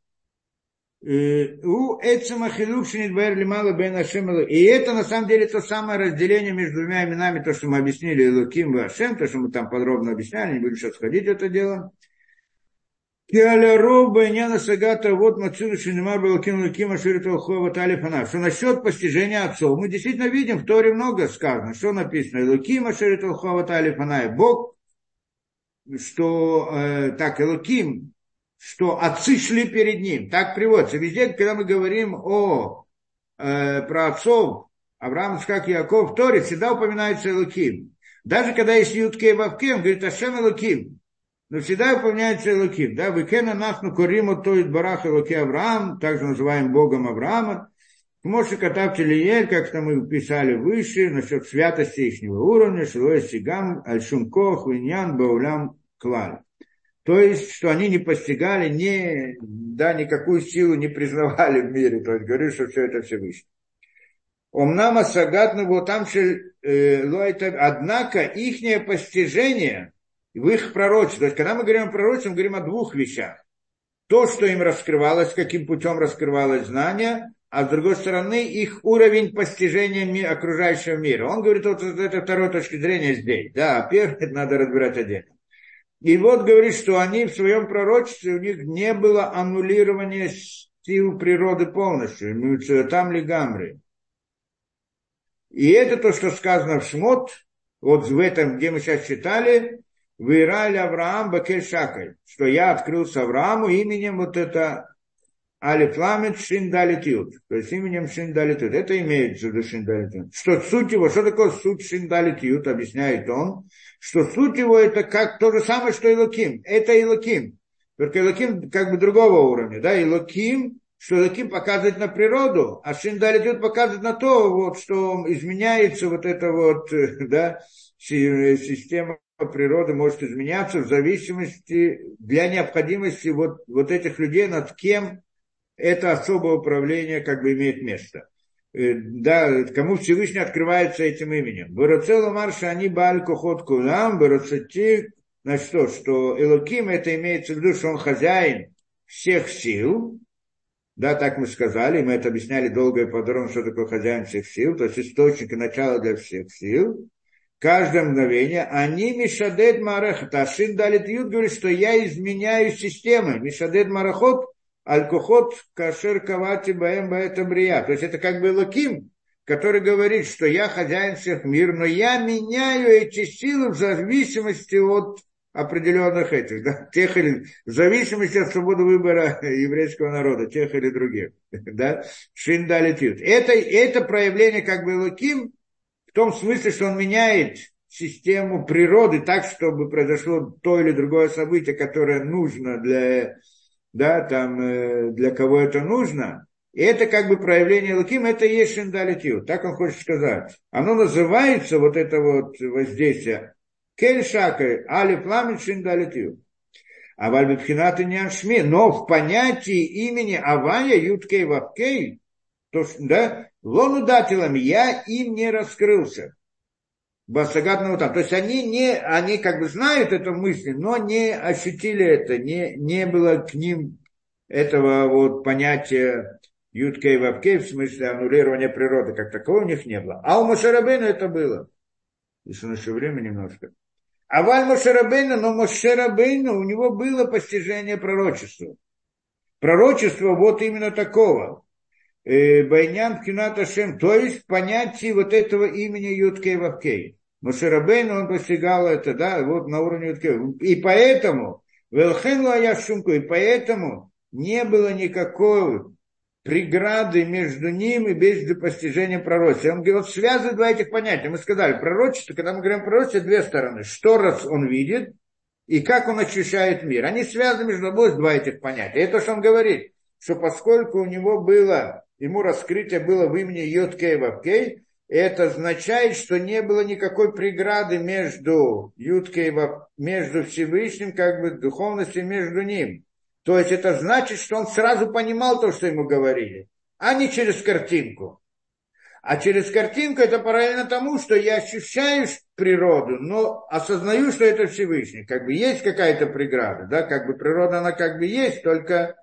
И это на самом деле то самое разделение между двумя именами, то, что мы объяснили Луким и Ашем, то, что мы там подробно объясняли, не буду сейчас ходить в это дело. Что насчет постижения отцов? Мы действительно видим, в Торе много сказано. Что написано? Луким Ашириту Хова Талифана. Бог, что э, так, Элуким, что отцы шли перед ним. Так приводится. Везде, когда мы говорим о, э, про отцов, Авраам, как Яков, Торе всегда упоминается Элуким. Даже когда есть Ютке и Вавке, он говорит Ашем Элуким но всегда упоминается Элоким. Да, Векена нахну кориму тоит барах Элоки Авраам, также называем Богом Авраама. Моше Катав Телиель, как там мы писали выше, насчет святости их уровня, Шилой Сигам, Альшумкох, Виньян, Баулям, Клаль. То есть, что они не постигали, не, да, никакую силу не признавали в мире. То есть, говорю, что все это Всевышний. Омнама Сагатна вот там э, однако их постижение в их пророчестве, то есть когда мы говорим о пророчестве, мы говорим о двух вещах. То, что им раскрывалось, каким путем раскрывалось знание, а с другой стороны их уровень постижения окружающего мира. Он говорит вот с этой второй точки зрения здесь. Да, это надо разбирать отдельно. И вот говорит, что они в своем пророчестве, у них не было аннулирования сил природы полностью, там ли гамры. И это то, что сказано в Шмот, вот в этом, где мы сейчас читали, Вырали Авраам Бакель Шакаль, что я открылся Аврааму именем вот это Алифламет Шиндалитют, то есть именем Шиндалитют. Это имеется в виду Шиндалитют. Что суть его, что такое суть Шиндалитют, объясняет он, что суть его это как то же самое, что Илоким. Это Илоким. Только Илоким как бы другого уровня, да, Илоким что Элоким показывает на природу, а Шиндалитют показывает на то, вот, что изменяется вот эта вот, да, система природы может изменяться в зависимости для необходимости вот, вот этих людей, над кем это особое управление как бы имеет место. Э, да, кому Всевышний открывается этим именем. Барацела Марша, они Баль Кохот Кулам, Барацати, значит что, что Элоким это имеется в виду, что он хозяин всех сил, да, так мы сказали, мы это объясняли долго и подробно, что такое хозяин всех сил, то есть источник и начало для всех сил. Каждое мгновение. Они Мишадед Марахат. Ашин Далит Юд говорит, что я изменяю системы. Мишадед Марахот, Алькохот Кашер Кавати Баем Баэта Брия. То есть это как бы Лаким, который говорит, что я хозяин всех мир, но я меняю эти силы в зависимости от определенных этих, да, тех или, в зависимости от свободы выбора еврейского народа, тех или других, да, шиндалитют. Это, это проявление как бы Луким в том смысле, что он меняет систему природы так, чтобы произошло то или другое событие, которое нужно для, да, там, э, для кого это нужно. И это как бы проявление Луким, это и есть шиндалитют, так он хочет сказать. Оно называется, вот это вот воздействие, Кель шакай, али пламен шиндалитю. А вальбитхинат и шми, но в понятии имени Авая Юткей Вавкей, то, да, лону дателам я им не раскрылся. Басагатного там. То есть они не, они как бы знают эту мысль, но не ощутили это, не, не было к ним этого вот понятия Юткей Вавкей, в смысле аннулирования природы, как такового у них не было. А у Мушарабейна это было. Если на еще время немножко. А Валь Мошерабейна, но Мошерабейна, у него было постижение пророчества. Пророчество вот именно такого. Э, Байнян Пкината Шем, то есть понятие вот этого имени Юткей Вавкей. Мошерабейна он постигал это, да, вот на уровне Юткей. И поэтому, Велхен Шумку, и поэтому не было никакой преграды между ним и без постижения пророчества. Он говорит, вот связывает два этих понятия. Мы сказали, пророчество, когда мы говорим пророчество, две стороны. Что раз он видит и как он ощущает мир. Они связаны между собой два этих понятия. Это что он говорит, что поскольку у него было, ему раскрытие было в имени Йоткей Вавкей, это означает, что не было никакой преграды между Юткей, между Всевышним, как бы духовностью между ним. То есть это значит, что он сразу понимал то, что ему говорили, а не через картинку. А через картинку это параллельно тому, что я ощущаю природу, но осознаю, что это Всевышний. Как бы есть какая-то преграда, да, как бы природа, она как бы есть, только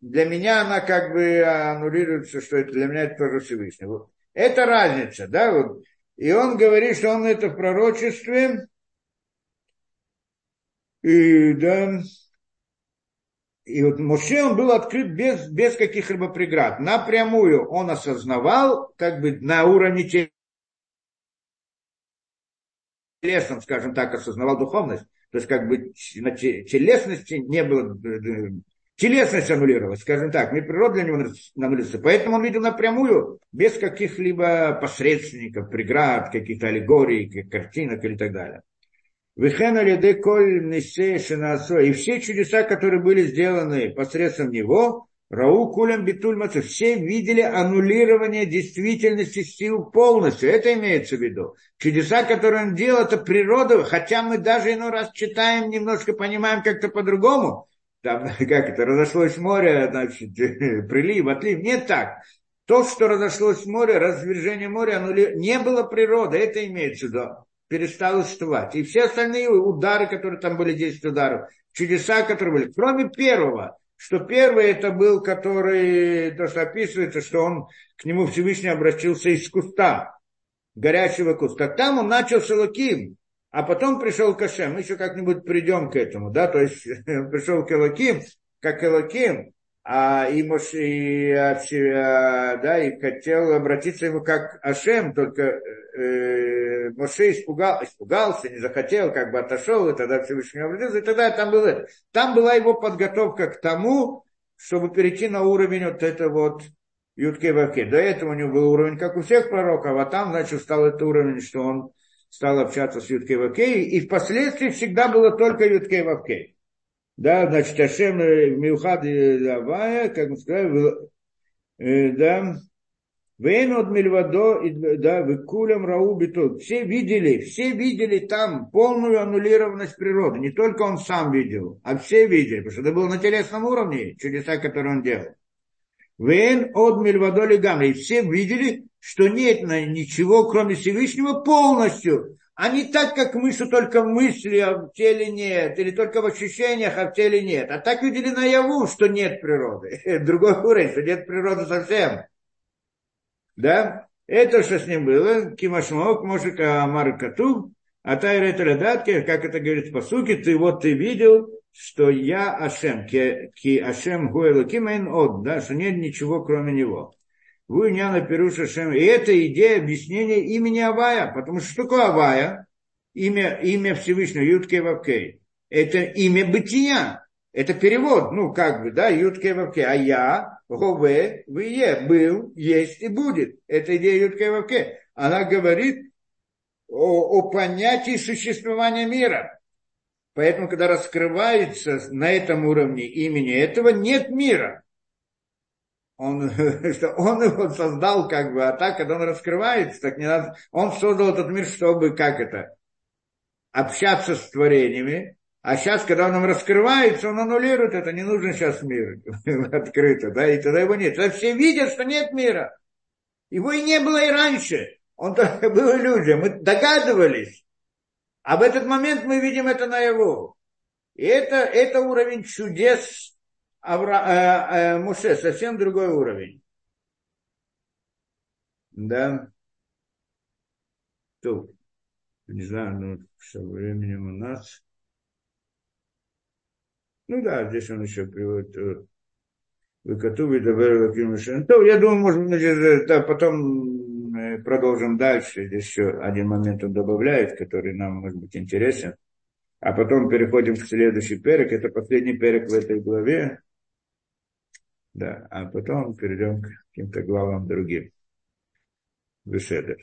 для меня она как бы аннулируется, что это для меня это тоже Всевышний. Вот. Это разница, да, вот. И он говорит, что он это в пророчестве, и, да, и вот Моше, он был открыт без, без каких-либо преград. Напрямую он осознавал, как бы на уровне телесном, скажем так, осознавал духовность. То есть как бы на телесности не было, телесность аннулировалась, скажем так, мир природы для него аннулировался. Поэтому он видел напрямую, без каких-либо посредственников, преград, каких-то аллегорий, картинок или так далее. И все чудеса, которые были сделаны посредством него, Рау Кулям Битуль Мацу. Все видели аннулирование действительности сил полностью. Это имеется в виду. Чудеса, которые он делал, это природа, хотя мы даже иной раз читаем, немножко понимаем как-то по-другому. Там, как это, разошлось море, значит, прилив, отлив. Не так. То, что разошлось море, развержение моря, оно не было природы, это имеется в виду. Перестало существовать. И все остальные удары, которые там были, 10 ударов, чудеса, которые были, кроме первого, что первый это был, который, то, что описывается, что он к нему Всевышний обратился из куста, горячего куста. Там он начал с Элоким, а потом пришел к Ашем. Мы еще как-нибудь придем к этому, да, то есть пришел к Элоким, как Элоким, а и, и, а, да, и хотел обратиться ему как Ашем, только э, Моше испугал, испугался, не захотел, как бы отошел, и тогда Всевышний обратился, и тогда там, было, там была его подготовка к тому, чтобы перейти на уровень вот это вот Ютке. До этого у него был уровень, как у всех пророков, а там, значит, стал это уровень, что он стал общаться с Ютке Вавке, и впоследствии всегда было только Ютке Вавке. Да, значит, Ашем Миухад Авая, как мы сказали, да, Вейн от Мельвадо, да, Викулям Раубиту. Все видели, все видели там полную аннулированность природы. Не только он сам видел, а все видели, потому что это было на телесном уровне, чудеса, которые он делал. Вейн от Мельвадо Лигамри. Все видели, что нет ничего, кроме Всевышнего, полностью. А не так, как мы, что только в мысли, а в теле нет, или только в ощущениях, а в теле нет. А так видели наяву, что нет природы. Другой уровень, что нет природы совсем. Да? Это что с ним было. Кимашмок, может, Амар Катуб, а Тайра Тарадатки, как это говорит по сути, ты вот ты видел, что я Ашем, ки, ки Ашем Гуэлу Кимейн Од, да, что нет ничего кроме него. Вы не Пируша Шем. И это идея объяснения имени Авая. Потому что что такое Авая? Имя, имя Всевышнего, Ютке Вавкей. Это имя бытия. Это перевод, ну, как бы, да, Ютке Вавке. А я, Гове, Вие, был, есть и будет. Это идея Ютке Вавке. Она говорит о, о понятии существования мира. Поэтому, когда раскрывается на этом уровне имени этого, нет мира. Он, что он его создал, как бы, а так, когда он раскрывается, так не надо. Он создал этот мир, чтобы, как это, общаться с творениями, а сейчас, когда он раскрывается, он аннулирует это, не нужен сейчас мир открыто, да, и тогда его нет. Тогда все видят, что нет мира. Его и не было и раньше. Он только был иллюзия. Мы догадывались. А в этот момент мы видим это наяву. И это, это уровень чудес Авра, э, э, Муше, совсем другой уровень. Да. То, не знаю, ну, со временем у нас. Ну да, здесь он еще приводит э, Выкатуви То, я думаю, может быть, э, да, потом продолжим дальше. Здесь еще один момент он добавляет, который нам может быть интересен. А потом переходим к следующий перек. Это последний перек в этой главе. Да, а потом перейдем к каким-то главам другим. Беседы.